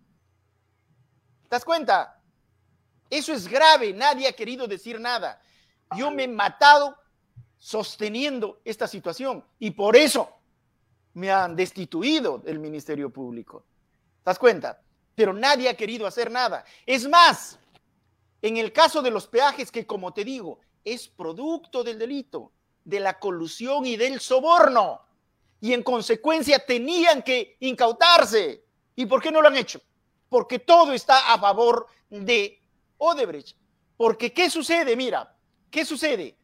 H: ¿Te das cuenta? Eso es grave, nadie ha querido decir nada. Yo me he matado sosteniendo esta situación y por eso me han destituido del Ministerio Público. ¿Te das cuenta? Pero nadie ha querido hacer nada. Es más, en el caso de los peajes, que como te digo, es producto del delito, de la colusión y del soborno, y en consecuencia tenían que incautarse. ¿Y por qué no lo han hecho? Porque todo está a favor de Odebrecht. Porque ¿qué sucede? Mira, ¿qué sucede?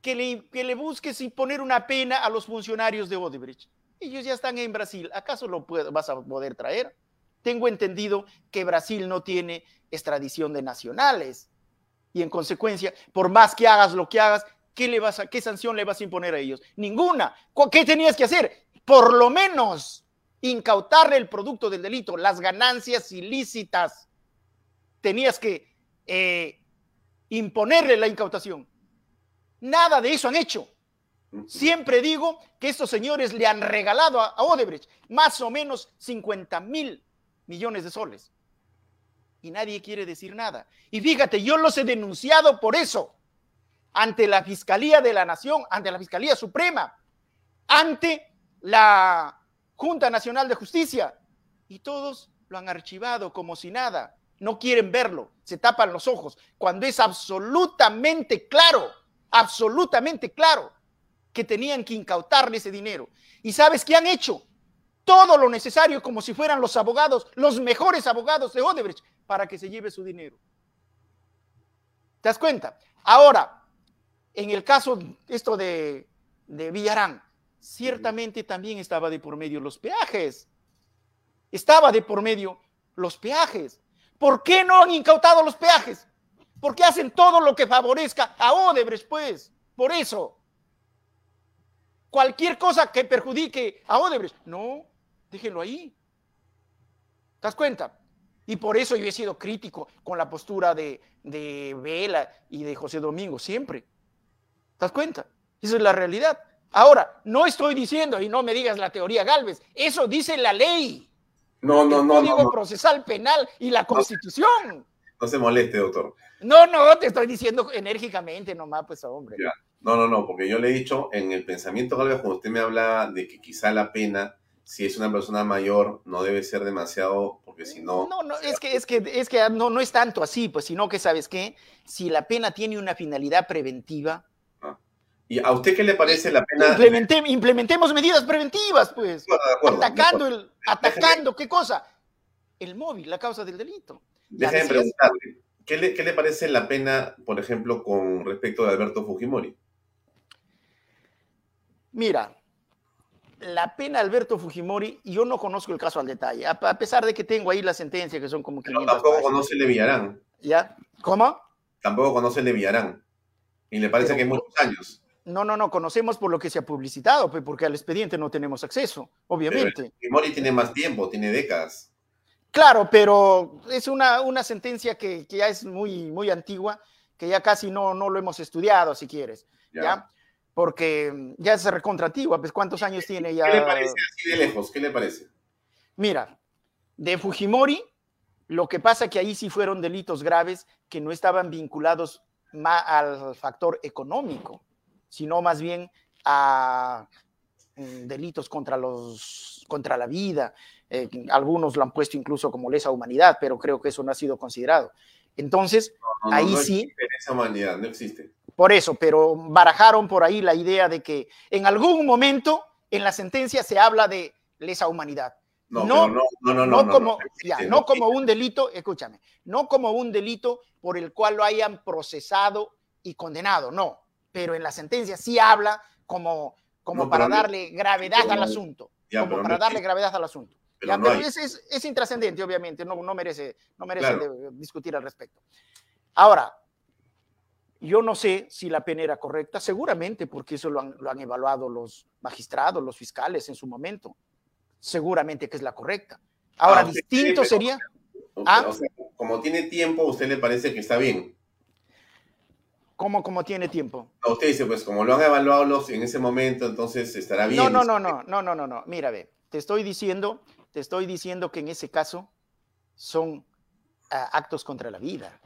H: Que le, que le busques y poner una pena a los funcionarios de Odebrecht. Ellos ya están en Brasil. ¿Acaso lo vas a poder traer? Tengo entendido que Brasil no tiene extradición de nacionales. Y en consecuencia, por más que hagas lo que hagas, ¿qué, le vas a, ¿qué sanción le vas a imponer a ellos? Ninguna. ¿Cu- ¿Qué tenías que hacer? Por lo menos incautarle el producto del delito, las ganancias ilícitas. Tenías que eh, imponerle la incautación. Nada de eso han hecho. Siempre digo que estos señores le han regalado a, a Odebrecht más o menos 50 mil millones de soles. Y nadie quiere decir nada. Y fíjate, yo los he denunciado por eso ante la Fiscalía de la Nación, ante la Fiscalía Suprema, ante la Junta Nacional de Justicia. Y todos lo han archivado como si nada. No quieren verlo, se tapan los ojos, cuando es absolutamente claro, absolutamente claro que tenían que incautarle ese dinero. ¿Y sabes qué han hecho? Todo lo necesario como si fueran los abogados, los mejores abogados de Odebrecht, para que se lleve su dinero. ¿Te das cuenta? Ahora, en el caso esto de, Villarán, ciertamente también estaba de por medio los peajes. Estaba de por medio los peajes. ¿Por qué no han incautado los peajes? Porque hacen todo lo que favorezca a Odebrecht, pues. Por eso. Cualquier cosa que perjudique a Odebrecht. No, déjenlo ahí. ¿Te das cuenta? Y por eso yo he sido crítico con la postura de, de Vela y de José Domingo, siempre. ¿Te das cuenta? Esa es la realidad. Ahora, no estoy diciendo, y no me digas la teoría Galvez, eso dice la ley,
A: No, no,
H: el
A: no,
H: Código
A: no, no,
H: Procesal Penal y la Constitución.
A: no se moleste, doctor.
H: No, no, te estoy diciendo enérgicamente nomás, pues hombre.
A: Ya. No, no, no, porque yo le he dicho en el pensamiento, Galvez, cuando usted me habla de que quizá la pena, si es una persona mayor, no debe ser demasiado, porque si no...
H: No, no, es que, es que, es que no, no es tanto así, pues, sino que, ¿sabes qué? Si la pena tiene una finalidad preventiva,
A: ¿Y a usted qué le parece la pena?
H: implemente- implementemos medidas preventivas, pues.
A: De acuerdo, de
H: atacando, el, atacando, ¿qué cosa? El móvil, la causa del delito.
A: Déjeme
H: decías-
A: preguntarle, ¿qué le, ¿qué le parece la pena, por ejemplo, con respecto de Alberto Fujimori?
H: Mira, la pena Alberto Fujimori, yo no conozco el caso al detalle, a, a pesar de que tengo ahí la sentencia, que son como
A: Pero
H: 500
A: tampoco
H: páginas.
A: conoce el de Villarán.
H: ¿Ya? ¿Cómo?
A: Tampoco conoce el de Villarán. Y le parece
H: Pero-
A: que hay muchos años.
H: No, no, no, conocemos por lo que se ha publicitado, pues, porque al expediente no tenemos acceso, obviamente.
A: Fujimori tiene más tiempo, tiene décadas.
H: Claro, pero es una, una sentencia que, que, ya es muy, muy antigua, que ya casi no, no lo hemos estudiado, si quieres, ¿ya? ¿ya? Porque ya es recontra antigua, pues ¿cuántos años tiene ya?
A: ¿Qué le parece así de lejos? ¿Qué le parece?
H: Mira, de Fujimori, lo que pasa que ahí sí fueron delitos graves que no estaban vinculados al factor económico, sino más bien a mm, delitos contra, los, contra la vida. Eh, algunos lo han puesto incluso como lesa humanidad, pero creo que eso no ha sido considerado. Entonces,
A: no, no,
H: ahí
A: no
H: sí.
A: Existe lesa humanidad, no existe.
H: Por eso, pero barajaron por ahí la idea de que en algún momento en la sentencia se habla de lesa humanidad.
A: No, no, no, no, no,
H: no, como, ya, no como un delito, escúchame, no como un delito por el cual lo hayan procesado y condenado, no, pero en la sentencia sí habla como, como para darle gravedad al asunto,
A: ya,
H: como para
A: no
H: darle gravedad al asunto.
A: Pero
H: Ya, pero es, es, es intrascendente, obviamente, no, no merece, no merece
A: Claro.
H: discutir al respecto. Ahora, yo no sé si la pena era correcta, seguramente, porque eso lo han, lo han evaluado los magistrados, los fiscales en su momento. Seguramente que es la correcta. Ahora,
A: Ah,
H: distinto sería, ¿Ah?
A: o sea, como tiene tiempo, ¿a usted le parece que está bien?
H: ¿cómo, cómo tiene tiempo?
A: No, usted dice, pues como lo han evaluado los en ese momento, entonces estará bien.
H: No, no, no, no, no, no, no, no. Mira, ve, te estoy diciendo, te estoy diciendo que en ese caso son ah, actos contra la vida.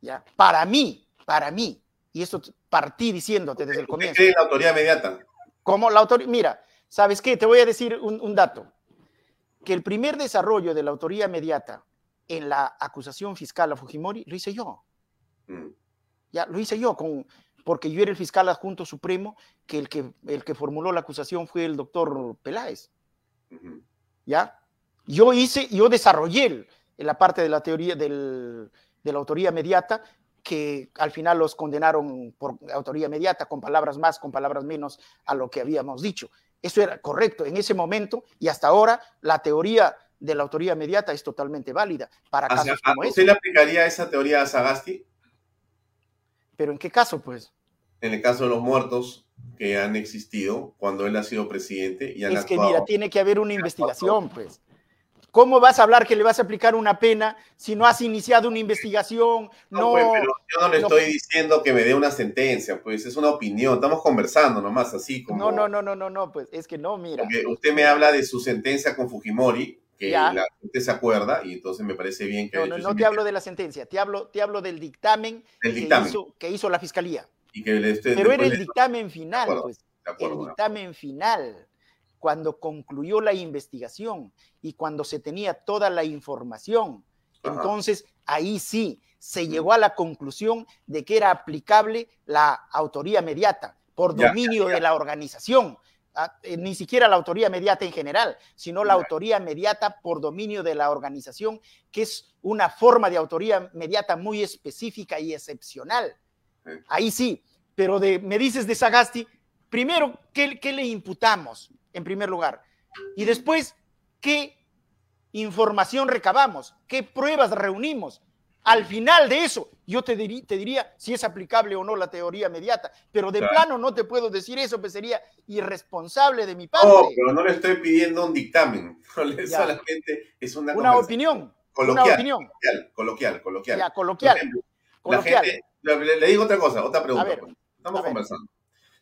H: ¿Ya? Para mí, para mí, y esto partí diciéndote desde el
A: ¿Usted
H: comienzo.
A: en la autoridad inmediata?
H: Como la autoridad, mira, ¿sabes qué? Te voy a decir un, un dato. Que el primer desarrollo de la autoría inmediata en la acusación fiscal a Fujimori lo hice yo.
A: Mm.
H: Ya lo hice yo, con, porque yo era el fiscal adjunto supremo, que el que, el que formuló la acusación fue el doctor Peláez. ¿ya? Yo hice, yo desarrollé el- en la parte de la teoría del- de la autoría inmediata, que al final los condenaron por autoría inmediata, con palabras más, con palabras menos a lo que habíamos dicho. Eso era correcto en ese momento y hasta ahora la teoría de la autoría inmediata es totalmente válida para
A: O sea,
H: casos como
A: ¿Usted
H: este.
A: le aplicaría esa teoría a Sagasti
H: Pero ¿en qué caso, pues?
A: en el caso de los muertos que han existido cuando él ha sido presidente y han
H: Es que mira, tiene que haber una investigación, pues. ¿Cómo vas a hablar que le vas a aplicar una pena si no has iniciado una investigación?
A: No,
H: No,
A: pues, pero yo no le
H: no.
A: estoy diciendo que me dé una sentencia, pues es una opinión. Estamos conversando nomás así como.
H: no, no, no, no, no, no, pues es que no, mira.
A: Porque usted me habla de su sentencia con Fujimori, que
H: Ya.
A: la gente se acuerda, y entonces me parece bien que.
H: No, te hablo de la sentencia, te hablo, te hablo del dictamen,
A: Del
H: que
A: dictamen.
H: hizo- que hizo la fiscalía.
A: Y que le esté-
H: Pero era el dictamen final, pues. el dictamen final, cuando concluyó la investigación y cuando se tenía toda la información.
A: Ajá.
H: Entonces, ahí sí se llegó a la conclusión de que era aplicable la autoría mediata por
A: Ya,
H: dominio de la organización. Ah, eh, Ni siquiera la autoría mediata en general, sino la
A: Ya.
H: autoría mediata por dominio de la organización, que es una forma de autoría mediata muy específica y excepcional. Ahí sí, pero de, me dices de Sagasti, primero, ¿qué, qué le imputamos en primer lugar? Y después, ¿qué información recabamos? ¿Qué pruebas reunimos? Al final de eso, yo te, diría si es aplicable o no la teoría inmediata, pero de
A: Claro.
H: plano no te puedo decir eso, pues sería irresponsable de mi parte.
A: No, pero no le estoy pidiendo un dictamen. Solamente es una,
H: una opinión,
A: coloquial,
H: una opinión,
A: coloquial, coloquial, coloquial.
H: ya, coloquial,
A: ejemplo,
H: coloquial.
A: gente- le, le digo otra cosa, otra pregunta.
H: ver,
A: pues. Estamos conversando.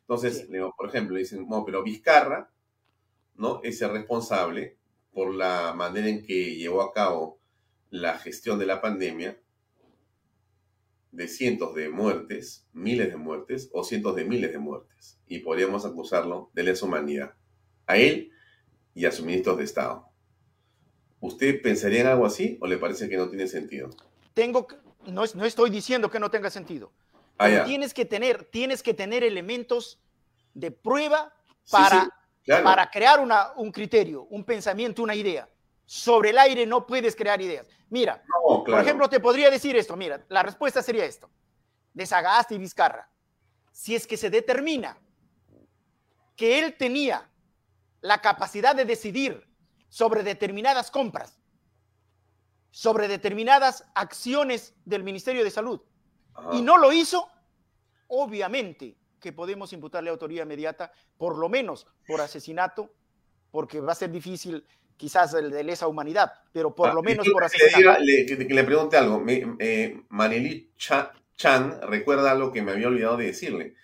A: Entonces,
H: Sí.
A: le digo, por ejemplo, dicen, no, pero Vizcarra, ¿no? Es el responsable por la manera en que llevó a cabo la gestión de la pandemia de cientos de muertes, miles de muertes o cientos de miles de muertes. Y podríamos acusarlo de lesa humanidad. A él y a sus ministros de Estado. ¿Usted pensaría en algo así o le parece que no tiene sentido?
H: Tengo, que- no, no estoy diciendo que no tenga sentido,
A: Ah,
H: tienes que tener, tienes que tener elementos de prueba
A: Sí,
H: para,
A: sí, claro.
H: para crear una, un criterio, un pensamiento, una idea. Sobre el aire no puedes crear ideas. Mira,
A: No, claro.
H: por ejemplo, te podría decir esto, mira, la respuesta sería esto, de Sagasti y Vizcarra. Si es que se determina que él tenía la capacidad de decidir sobre determinadas compras, sobre determinadas acciones del Ministerio de Salud,
A: Ajá.
H: y no lo hizo, obviamente que podemos imputarle autoría inmediata, por lo menos por asesinato, porque va a ser difícil quizás el de lesa humanidad, pero por
A: Ah,
H: lo menos por asesinato.
A: le, diga- le- le pregunte algo. Me, eh, Chan recuerda algo que me había olvidado de decirle.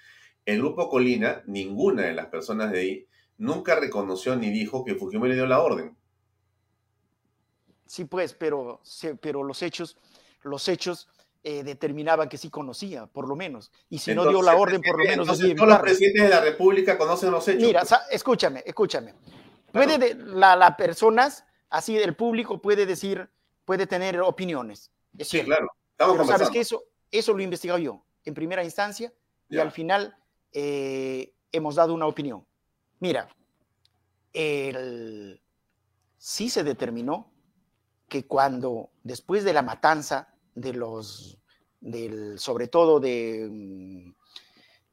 A: El grupo Colina, ninguna de las personas de ahí, nunca reconoció ni dijo que Fujimori dio la orden.
H: Sí, pues, pero, pero los hechos, los hechos eh, determinaban que sí conocía, por lo menos. Y si no dio la orden, por lo menos
A: entonces, todos los presidentes de la República conocen los hechos.
H: Mira,
A: pues.
H: escúchame, escúchame. Puede de- la, la personas, así el público puede decir, puede tener opiniones. Es
A: Sí,
H: cierto.
A: claro. Estamos
H: Pero sabes que eso, eso lo he investigado yo en primera instancia y
A: Ya.
H: al final eh, hemos dado una opinión. Mira, el- sí se determinó que cuando después de la matanza de los, del, sobre todo de, mm,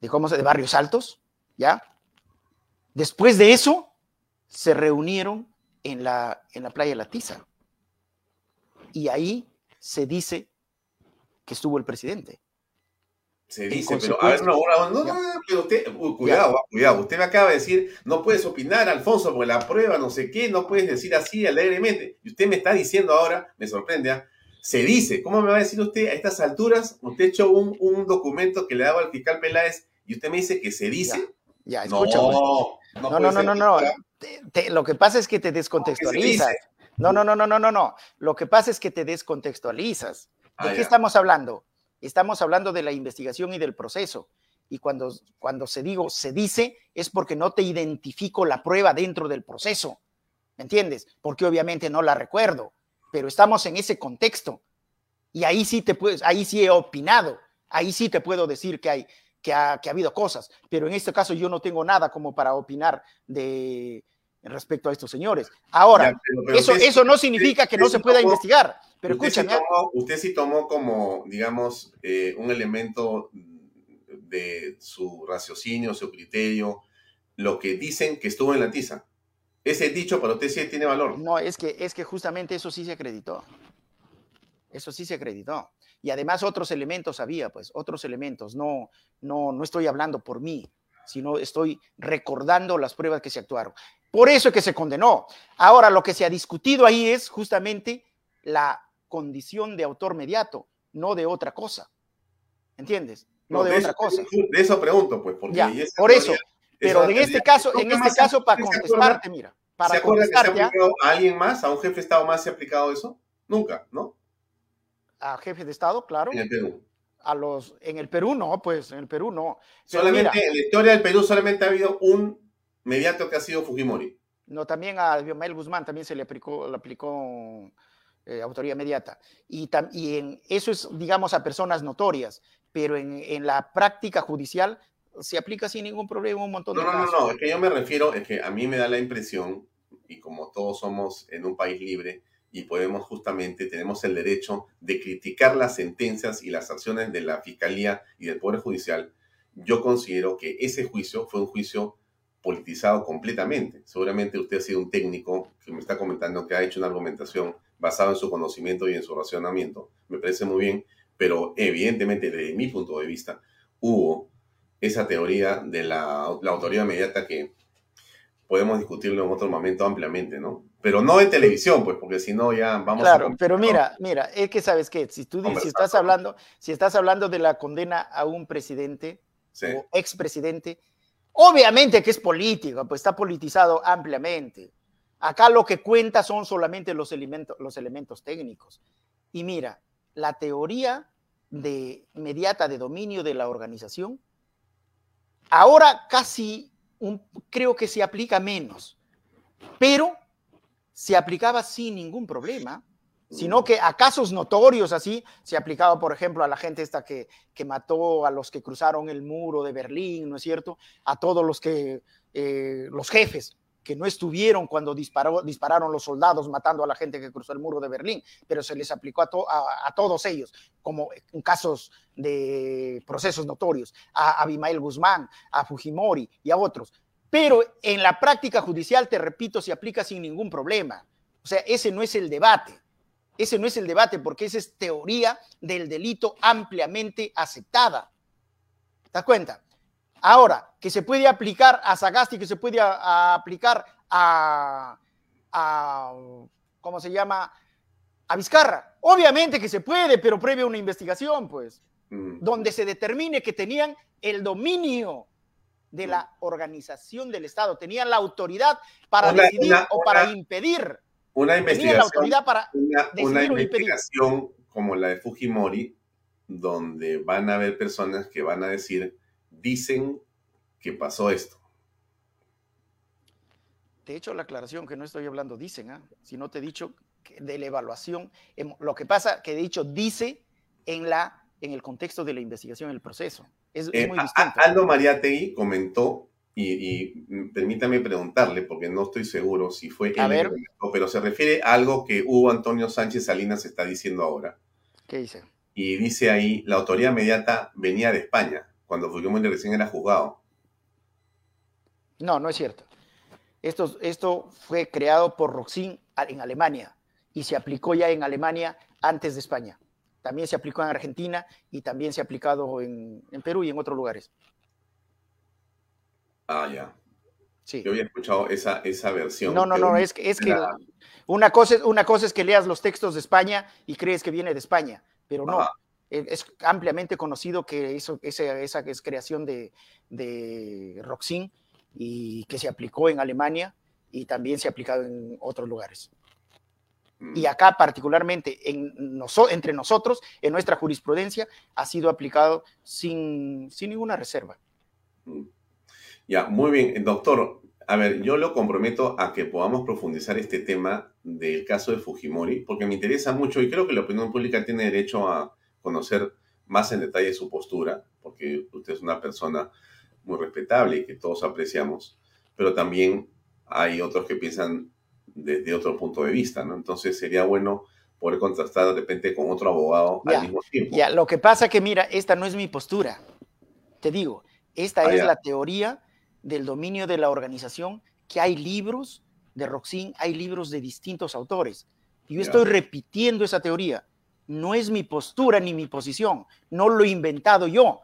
H: de cómo se, de barrios altos, ya, después de eso se reunieron en la, en la playa La Tiza y ahí se dice que estuvo el presidente.
A: Se dice, pero a ver, no, no, no, no, pero usted, cuidado, ah, cuidado. Usted me acaba de decir, no puedes opinar, Alfonso, porque la prueba, no sé qué, no puedes decir así alegremente. Y usted me está diciendo ahora, me sorprende, ah, se dice, ¿cómo me va a decir usted a estas alturas? Usted echó un, un documento que le daba al fiscal Peláez y usted me dice que se dice.
H: Ya, escucha, pues.
A: no,
H: No, no, no, no, no.
A: que-
H: Te- te- lo que pasa es que te descontextualizas. No, no, no, no, no, no, no. Lo que pasa es que te descontextualizas. ¿De
A: Ah,
H: qué
A: ya.
H: estamos hablando? Estamos hablando de la investigación y del proceso. Y cuando, cuando se digo se dice, es porque no te identifico la prueba dentro del proceso. ¿Me entiendes? Porque obviamente no la recuerdo. Pero estamos en ese contexto. Y ahí sí te puedes, ahí sí he opinado. Ahí sí te puedo decir que hay, que ha, que ha habido cosas. Pero en este caso yo no tengo nada como para opinar de respecto a estos señores. Ahora,
A: Ya, pero- pero
H: eso,
A: usted-
H: eso no significa que no se pueda
A: tomó-
H: investigar. Pero
A: usted, sí
H: escúchame,
A: tomó, usted sí tomó como, digamos, eh, un elemento de su raciocinio, su criterio, lo que dicen que estuvo en la tiza. Ese dicho para usted sí tiene valor.
H: No, es que, es que justamente eso sí se acreditó. Eso sí se acreditó. Y además otros elementos había, pues, otros elementos. No, no, no estoy hablando por mí, sino estoy recordando las pruebas que se actuaron. Por eso es que se condenó. Ahora, lo que se ha discutido ahí es justamente la condición de autor mediato, no de otra cosa. ¿Entiendes? No, de,
A: de
H: otra
A: eso,
H: cosa.
A: De eso pregunto, pues, porque
H: Ya, por eso. Pero en este caso, en
A: ¿Nunca
H: este caso, para contestarte, mira,
A: ¿Se acuerda que se ha
H: contestarte, ¿ah?
A: aplicado a alguien más, a un jefe de Estado más se ha aplicado eso? Nunca, ¿no?
H: a jefe de Estado, claro.
A: En el Perú.
H: a los en el Perú no, pues en el Perú no. Pero
A: Solamente
H: mira,
A: en la historia del Perú solamente ha habido un mediato que ha sido Fujimori.
H: no también a Diomael Guzmán también se le aplicó le aplicó eh, autoría inmediata y, tam- y en eso es digamos a personas notorias, pero en, en la práctica judicial se aplica sin ningún problema un montón
A: No,
H: de
A: no, no,
H: casos.
A: no, es que yo me refiero, es que a mí me da la impresión, y como todos somos en un país libre y podemos justamente, tenemos el derecho de criticar las sentencias y las acciones de la Fiscalía y del Poder Judicial, yo considero que ese juicio fue un juicio politizado completamente. Seguramente usted ha sido un técnico que me está comentando que ha hecho una argumentación basada en su conocimiento y en su racionamiento. Me parece muy bien, pero evidentemente desde mi punto de vista hubo esa teoría de la, la autoridad inmediata que podemos discutirlo en otro momento ampliamente, ¿no? Pero no en televisión, pues, porque si no ya vamos
H: Claro,
A: a...
H: pero mira, mira, es que sabes qué, si tú dices, si estás hablando, si estás hablando de la condena a un presidente
A: Sí.
H: o expresidente, obviamente que es político, pues está politizado ampliamente. Acá lo que cuenta son solamente los elementos, los elementos técnicos. Y mira, la teoría de inmediata de dominio de la organización, ahora casi creo que se aplica menos, pero se aplicaba sin ningún problema, sino que a casos notorios así se aplicaba, por ejemplo, a la gente esta que, que mató a los que cruzaron el muro de Berlín, ¿no es cierto? A todos los que, eh, los jefes que no estuvieron cuando disparó, dispararon los soldados matando a la gente que cruzó el muro de Berlín, pero se les aplicó a, a- a todos ellos, como en casos de procesos notorios, a Abimael Guzmán, a Fujimori y a otros. Pero en la práctica judicial, te repito, se aplica sin ningún problema. O sea, ese no es el debate. Ese no es el debate porque esa es teoría del delito ampliamente aceptada. ¿Te das cuenta? Ahora, que se puede aplicar a Sagasti, que se puede a- a aplicar a, a, ¿cómo se llama? A Vizcarra. Obviamente que se puede, pero previa una investigación, pues,
A: Mm.
H: donde se determine que tenían el dominio de la organización del Estado, tenían la autoridad para
A: Una-
H: decidir
A: una-
H: o para
A: una-
H: impedir.
A: Una
H: Tenían la
A: investigación,
H: autoridad para
A: una,
H: o
A: investigación como la de Fujimori, donde van a haber personas que van a decir, dicen que pasó esto.
H: Te he hecho la aclaración que no estoy hablando, dicen, ¿ah? si no te he dicho que de la evaluación. Em, Lo que pasa que he dicho dice en, la, en el contexto de la investigación, el proceso. Es, es
A: Eh,
H: muy
A: a- a-
H: distinto.
A: Aldo Mariategui comentó, y, y, permítame preguntarle, porque no estoy seguro si fue él
H: A
A: que
H: ver.
A: pero se refiere a algo que Hugo Antonio Sánchez Salinas está diciendo ahora.
H: ¿Qué dice?
A: Y dice ahí, la autoridad inmediata venía de España, cuando Fujimori recién era juzgado.
H: No, no es cierto. Esto, esto fue creado por Roxin en Alemania y se aplicó ya en Alemania antes de España. También se aplicó en Argentina y también se ha aplicado en, en Perú y en otros lugares.
A: Ah, ya.
H: Sí.
A: Yo había escuchado esa, esa versión.
H: No, no, no, es que, es que
A: la-
H: una, cosa, es- una cosa es que leas los textos de España y crees que viene de España, pero no.
A: Ajá.
H: Es es ampliamente conocido que eso, ese- esa es creación de, de Roxin y que se aplicó en Alemania y también se ha aplicado en otros lugares.
A: Mm.
H: Y acá particularmente en noso- entre nosotros, en nuestra jurisprudencia, ha sido aplicado sin, sin ninguna reserva.
A: Ya, muy bien, doctor. A ver, yo lo comprometo a que podamos profundizar este tema del caso de Fujimori, porque me interesa mucho y creo que la opinión pública tiene derecho a conocer más en detalle su postura, porque usted es una persona muy respetable y que todos apreciamos, pero también hay otros que piensan desde otro punto de vista, ¿no? Entonces sería bueno poder contrastar de repente con otro abogado
H: Ya,
A: al mismo tiempo.
H: Ya, lo que pasa que, mira, esta no es mi postura. Te digo, esta
A: Ah,
H: es
A: ya.
H: la teoría del dominio de la organización, que hay libros de Roxin, hay libros de distintos autores. Y yo
A: Ya.
H: estoy repitiendo esa teoría. No es mi postura ni mi posición. No lo he inventado yo.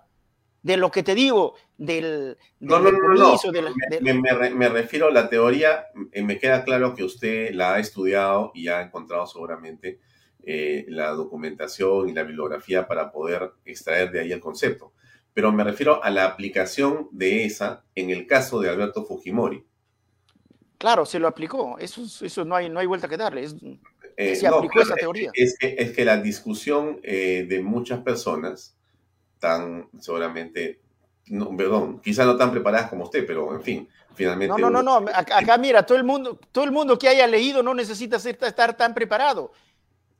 H: De lo que te digo, del, del
A: no, no, no,
H: de la-
A: Me,
H: de-
A: me- me re- me refiero a la teoría, eh, me queda claro que usted la ha estudiado y ha encontrado seguramente eh, la documentación y la bibliografía para poder extraer de ahí el concepto. Pero me refiero a la aplicación de esa en el caso de Alberto Fujimori.
H: Claro, se lo aplicó. Eso, es- eso no, hay, no hay vuelta que darle. Es-
A: Eh,
H: se
A: no,
H: aplicó esa
A: es-
H: teoría.
A: Es que, es que la discusión eh, de muchas personas, tan seguramente, no, perdón, quizá no tan preparadas como usted, pero en fin, finalmente.
H: No, no, no,
A: uno-
H: no. Acá, acá, mira, todo el mundo, todo el mundo que haya leído no necesita ser- estar tan preparado.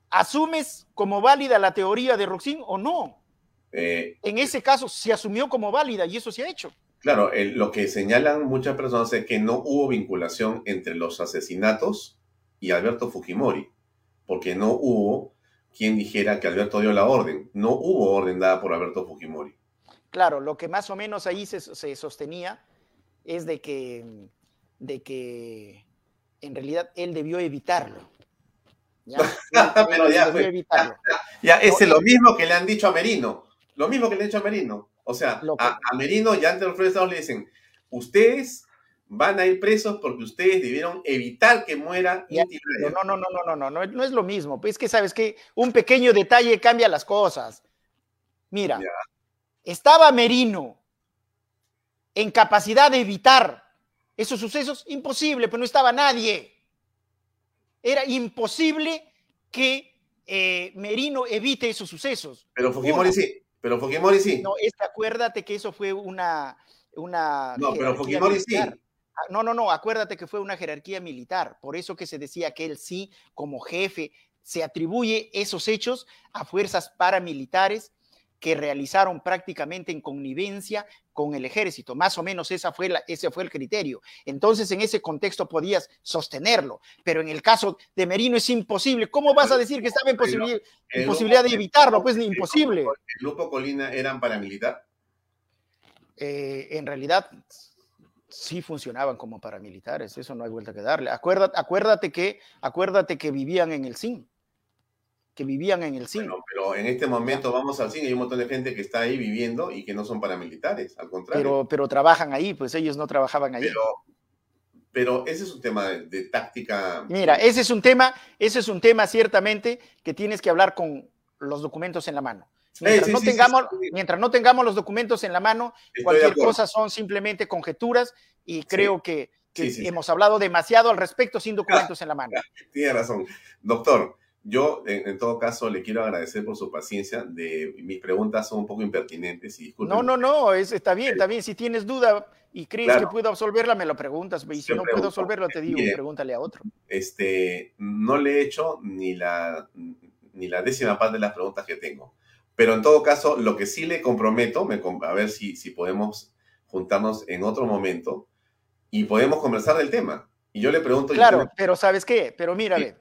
H: ¿Asumes como válida la teoría de Roxin o no?
A: eh,
H: En ese caso se asumió como válida y eso se ha hecho.
A: Claro, el- lo que señalan muchas personas es que no hubo vinculación entre los asesinatos y Alberto Fujimori, porque no hubo quien dijera que Alberto dio la orden. No hubo orden dada por Alberto Fujimori.
H: Claro, lo que más o menos ahí se, se sostenía es de que, de que en realidad él debió evitarlo. ¿ya?
A: Pero
H: él
A: ya,
H: debió evitarlo.
A: Ya, ese es
H: No,
A: lo mismo que le han dicho a Merino. Lo mismo que le han dicho a Merino. O sea,
H: que-
A: a, a Merino y los profesores le dicen, ustedes van a ir presos porque ustedes debieron evitar que muera
H: Ya,
A: Inti Raya".
H: No, no, no, no, no, no, no, es lo mismo. Pues es que sabes que un pequeño detalle cambia las cosas. Mira,
A: Ya.
H: estaba Merino en capacidad de evitar esos sucesos, imposible, pues no estaba nadie. Era imposible que eh, Merino evite esos sucesos.
A: Pero Fujimori sí. Pero Fujimori sí.
H: No, es que acuérdate que eso fue una, una
A: No, pero Fujimori sí.
H: militar. No, no, no, acuérdate que fue una jerarquía militar, por eso que se decía que él sí, como jefe, se atribuye esos hechos a fuerzas paramilitares que realizaron prácticamente en connivencia con el ejército. Más o menos esa fue la, ese fue el criterio. Entonces, en ese contexto podías sostenerlo, pero en el caso de Merino es imposible. ¿Cómo vas a decir que estaba en, posibilidad de
A: grupo-
H: evitarlo? Pues imposible.
A: El grupo Colina eran paramilitar.
H: eh, en realidad sí funcionaban como paramilitares, eso no hay vuelta que darle. Acuérdate, acuérdate, que, acuérdate que vivían en el SIN. que vivían en el.
A: Bueno, pero en este momento vamos al cine y hay un montón de gente que está ahí viviendo y que no son paramilitares, al contrario.
H: Pero, pero trabajan ahí, pues ellos no trabajaban ahí.
A: Pero, pero ese es un tema de, de táctica.
H: Mira, ese es un tema, ese es un tema ciertamente que tienes que hablar con los documentos en la mano. Mientras,
A: sí,
H: no
A: sí,
H: tengamos,
A: sí.
H: mientras no tengamos los documentos en la mano,
A: Estoy
H: cualquier cosa son simplemente conjeturas y creo que, que hemos hablado demasiado al respecto sin documentos en la mano.
A: Tiene razón. Doctor, yo en, en todo caso le quiero agradecer por su paciencia. De, mis preguntas son un poco impertinentes y disculpen.
H: No, no, no, es, está bien, está bien. Si tienes duda y crees
A: Claro.
H: que puedo absolverla, me lo preguntas. Y si
A: Yo
H: no
A: pregunto.
H: puedo absolverla, te digo,
A: Mire.
H: pregúntale a otro.
A: Este, no le he hecho ni la, ni la décima parte de las preguntas que tengo. Pero en todo caso, lo que sí le comprometo, me a ver si, si podemos juntarnos en otro momento y podemos conversar del tema. Y yo le pregunto,
H: Claro, pero ¿sabes qué? Pero mira,
A: Sí.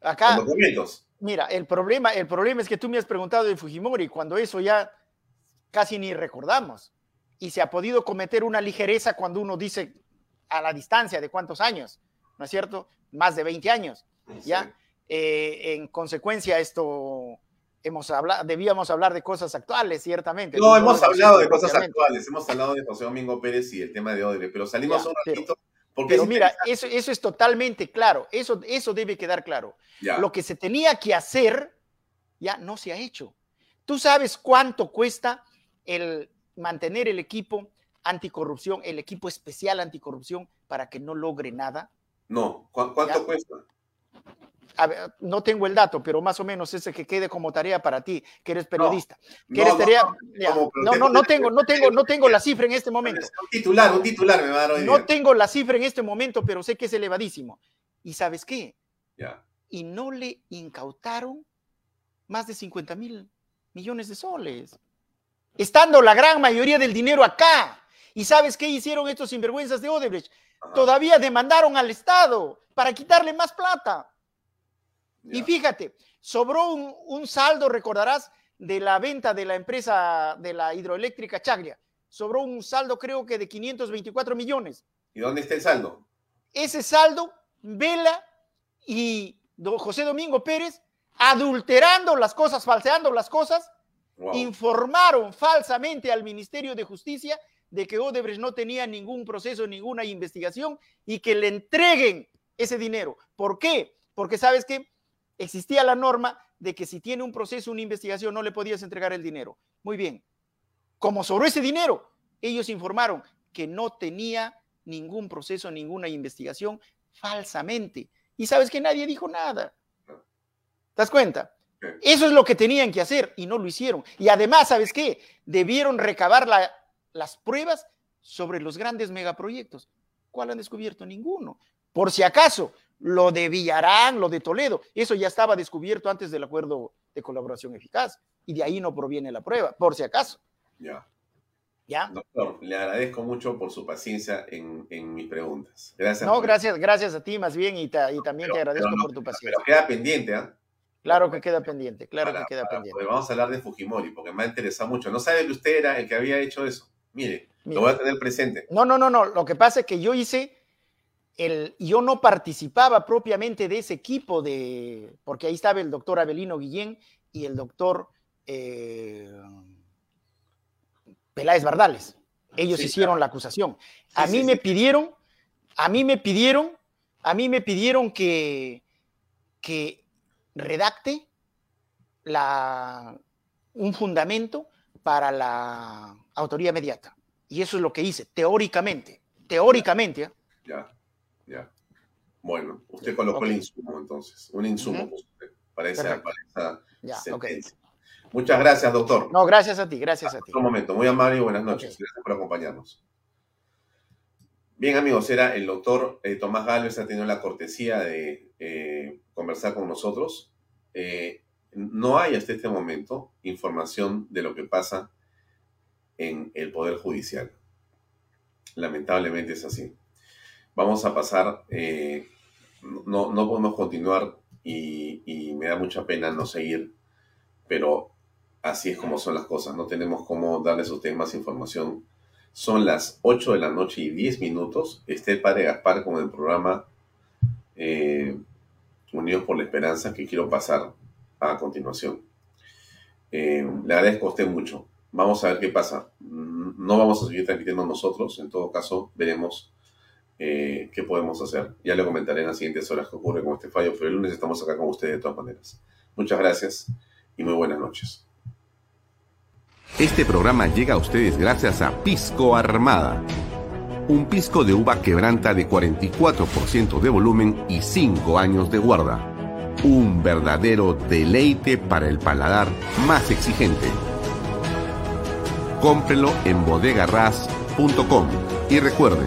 H: acá,
A: documentos.
H: mira, el problema, el problema es que tú me has preguntado de Fujimori cuando eso ya casi ni recordamos. Y se ha podido cometer una ligereza cuando uno dice a la distancia de cuántos años, ¿no es cierto? Más de 20 años, ¿ya? Eh, en consecuencia, esto hemos hablado, debíamos hablar de cosas actuales, ciertamente.
A: No, hemos hablado de cosas actuales, hemos hablado de José Domingo Pérez y el tema de Odebrecht, pero salimos
H: Ya,
A: un
H: pero-
A: ratito porque
H: Pero
A: es
H: mira, eso, eso es totalmente claro, eso, eso debe quedar claro.
A: Ya.
H: Lo que se tenía que hacer ya no se ha hecho. ¿Tú sabes cuánto cuesta el mantener el equipo anticorrupción, el equipo especial anticorrupción, para que no logre nada?
A: No, ¿cu- ¿cuánto
H: Ya.
A: cuesta?
H: A ver, no tengo el dato, pero más o menos ese que quede como tarea para ti, que eres periodista. que
A: no,
H: eres
A: no,
H: tarea-
A: no,
H: no,
A: tengo
H: no, no
A: que-
H: tengo, no tengo, no tengo la cifra en este momento.
A: Un titular, un titular me va a dar hoy
H: No
A: día.
H: tengo la cifra en este momento, pero sé que es elevadísimo. ¿Y sabes qué?
A: Ya.
H: y no le incautaron más de 50 mil millones de soles, estando la gran mayoría del dinero acá. ¿Y sabes qué hicieron estos sinvergüenzas de Odebrecht? Todavía demandaron al Estado para quitarle más plata. Y fíjate, sobró un, un saldo, recordarás, de la venta de la empresa de la hidroeléctrica Chagria. Sobró un saldo creo que de 524 millones.
A: ¿Y dónde está el saldo?
H: Ese saldo, Vela y José Domingo Pérez, adulterando las cosas, falseando las cosas,
A: Wow.
H: informaron falsamente al Ministerio de Justicia de que Odebrecht no tenía ningún proceso, ninguna investigación y que le entreguen ese dinero. ¿Por qué? Porque sabes que existía la norma de que si tiene un proceso, una investigación, no le podías entregar el dinero. Muy bien. Como sobró ese dinero, ellos informaron que no tenía ningún proceso, ninguna investigación falsamente. Y sabes que nadie dijo nada. ¿Te das cuenta? Eso es lo que tenían que hacer y no lo hicieron. Y además, ¿sabes qué? Debieron recabar la- las pruebas sobre los grandes megaproyectos. ¿Cuál han descubierto? Ninguno. Por si acaso, lo de Villarán, lo de Toledo, eso ya estaba descubierto antes del acuerdo de colaboración eficaz. Y de ahí no proviene la prueba, por si acaso.
A: Ya.
H: ¿Ya?
A: Doctor, le agradezco mucho por su paciencia en, en mis preguntas. Gracias.
H: No, gracias, gracias a ti más bien y, ta- y también te agradezco
A: no,
H: por tu paciencia.
A: Pero queda pendiente, ¿ah?
H: Claro que queda pendiente, claro
A: Para-
H: que queda
A: para-
H: pendiente.
A: vamos a hablar de Fujimori, porque me ha interesado mucho. No sabe que usted era el que había hecho eso. Mire, lo voy a tener presente.
H: No, no, no, no. Lo que pasa es que yo hice el, yo no participaba propiamente de ese equipo de, porque ahí estaba el doctor Abelino Guillén y el doctor eh, Peláez Bardales. Ellos
A: Sí,
H: hicieron la acusación. A
A: Sí,
H: mí
A: sí,
H: me pidieron, a mí me pidieron, a mí me pidieron que, que redacte la, un fundamento para la autoría inmediata. Y eso es lo que hice, teóricamente. Teóricamente. ¿eh?
A: Ya, ya. Bueno, usted colocó el insumo entonces. Un insumo
H: Ujú.
A: puso usted para esa, para esa
H: Ya,
A: sentencia. Muchas gracias, doctor.
H: No, gracias a ti, gracias a ti.
A: Otro momento, muy amable y buenas noches. Gracias por acompañarnos. Bien, amigos, era el doctor eh, Tomás Gálvez, ha tenido la cortesía de eh, conversar con nosotros. Eh, no hay hasta este momento información de lo que pasa en el Poder Judicial. Lamentablemente es así. Vamos a pasar, eh, no, podemos continuar y, y me da mucha pena no seguir, pero así es como son las cosas. No tenemos cómo darles a ustedes más información. Son las 8 de la noche y 10 minutos. Está el padre Gaspar con el programa eh, Unidos por la Esperanza que quiero pasar
I: a continuación. Eh, le agradezco a usted mucho. Vamos a ver qué pasa. Mm, no vamos a seguir transmitiendo nosotros. En todo caso, veremos eh, qué podemos hacer. Ya le comentaré en las siguientes horas qué ocurre con este fallo, pero el lunes estamos acá con ustedes de todas maneras. Muchas gracias y muy buenas noches.
A: Este programa llega a ustedes gracias a Pisco Armada. Un pisco de uva quebranta de 44% de volumen y 5 años de guarda. Un verdadero deleite para el paladar más exigente. Cómprelo en bodegarras.com y recuerde,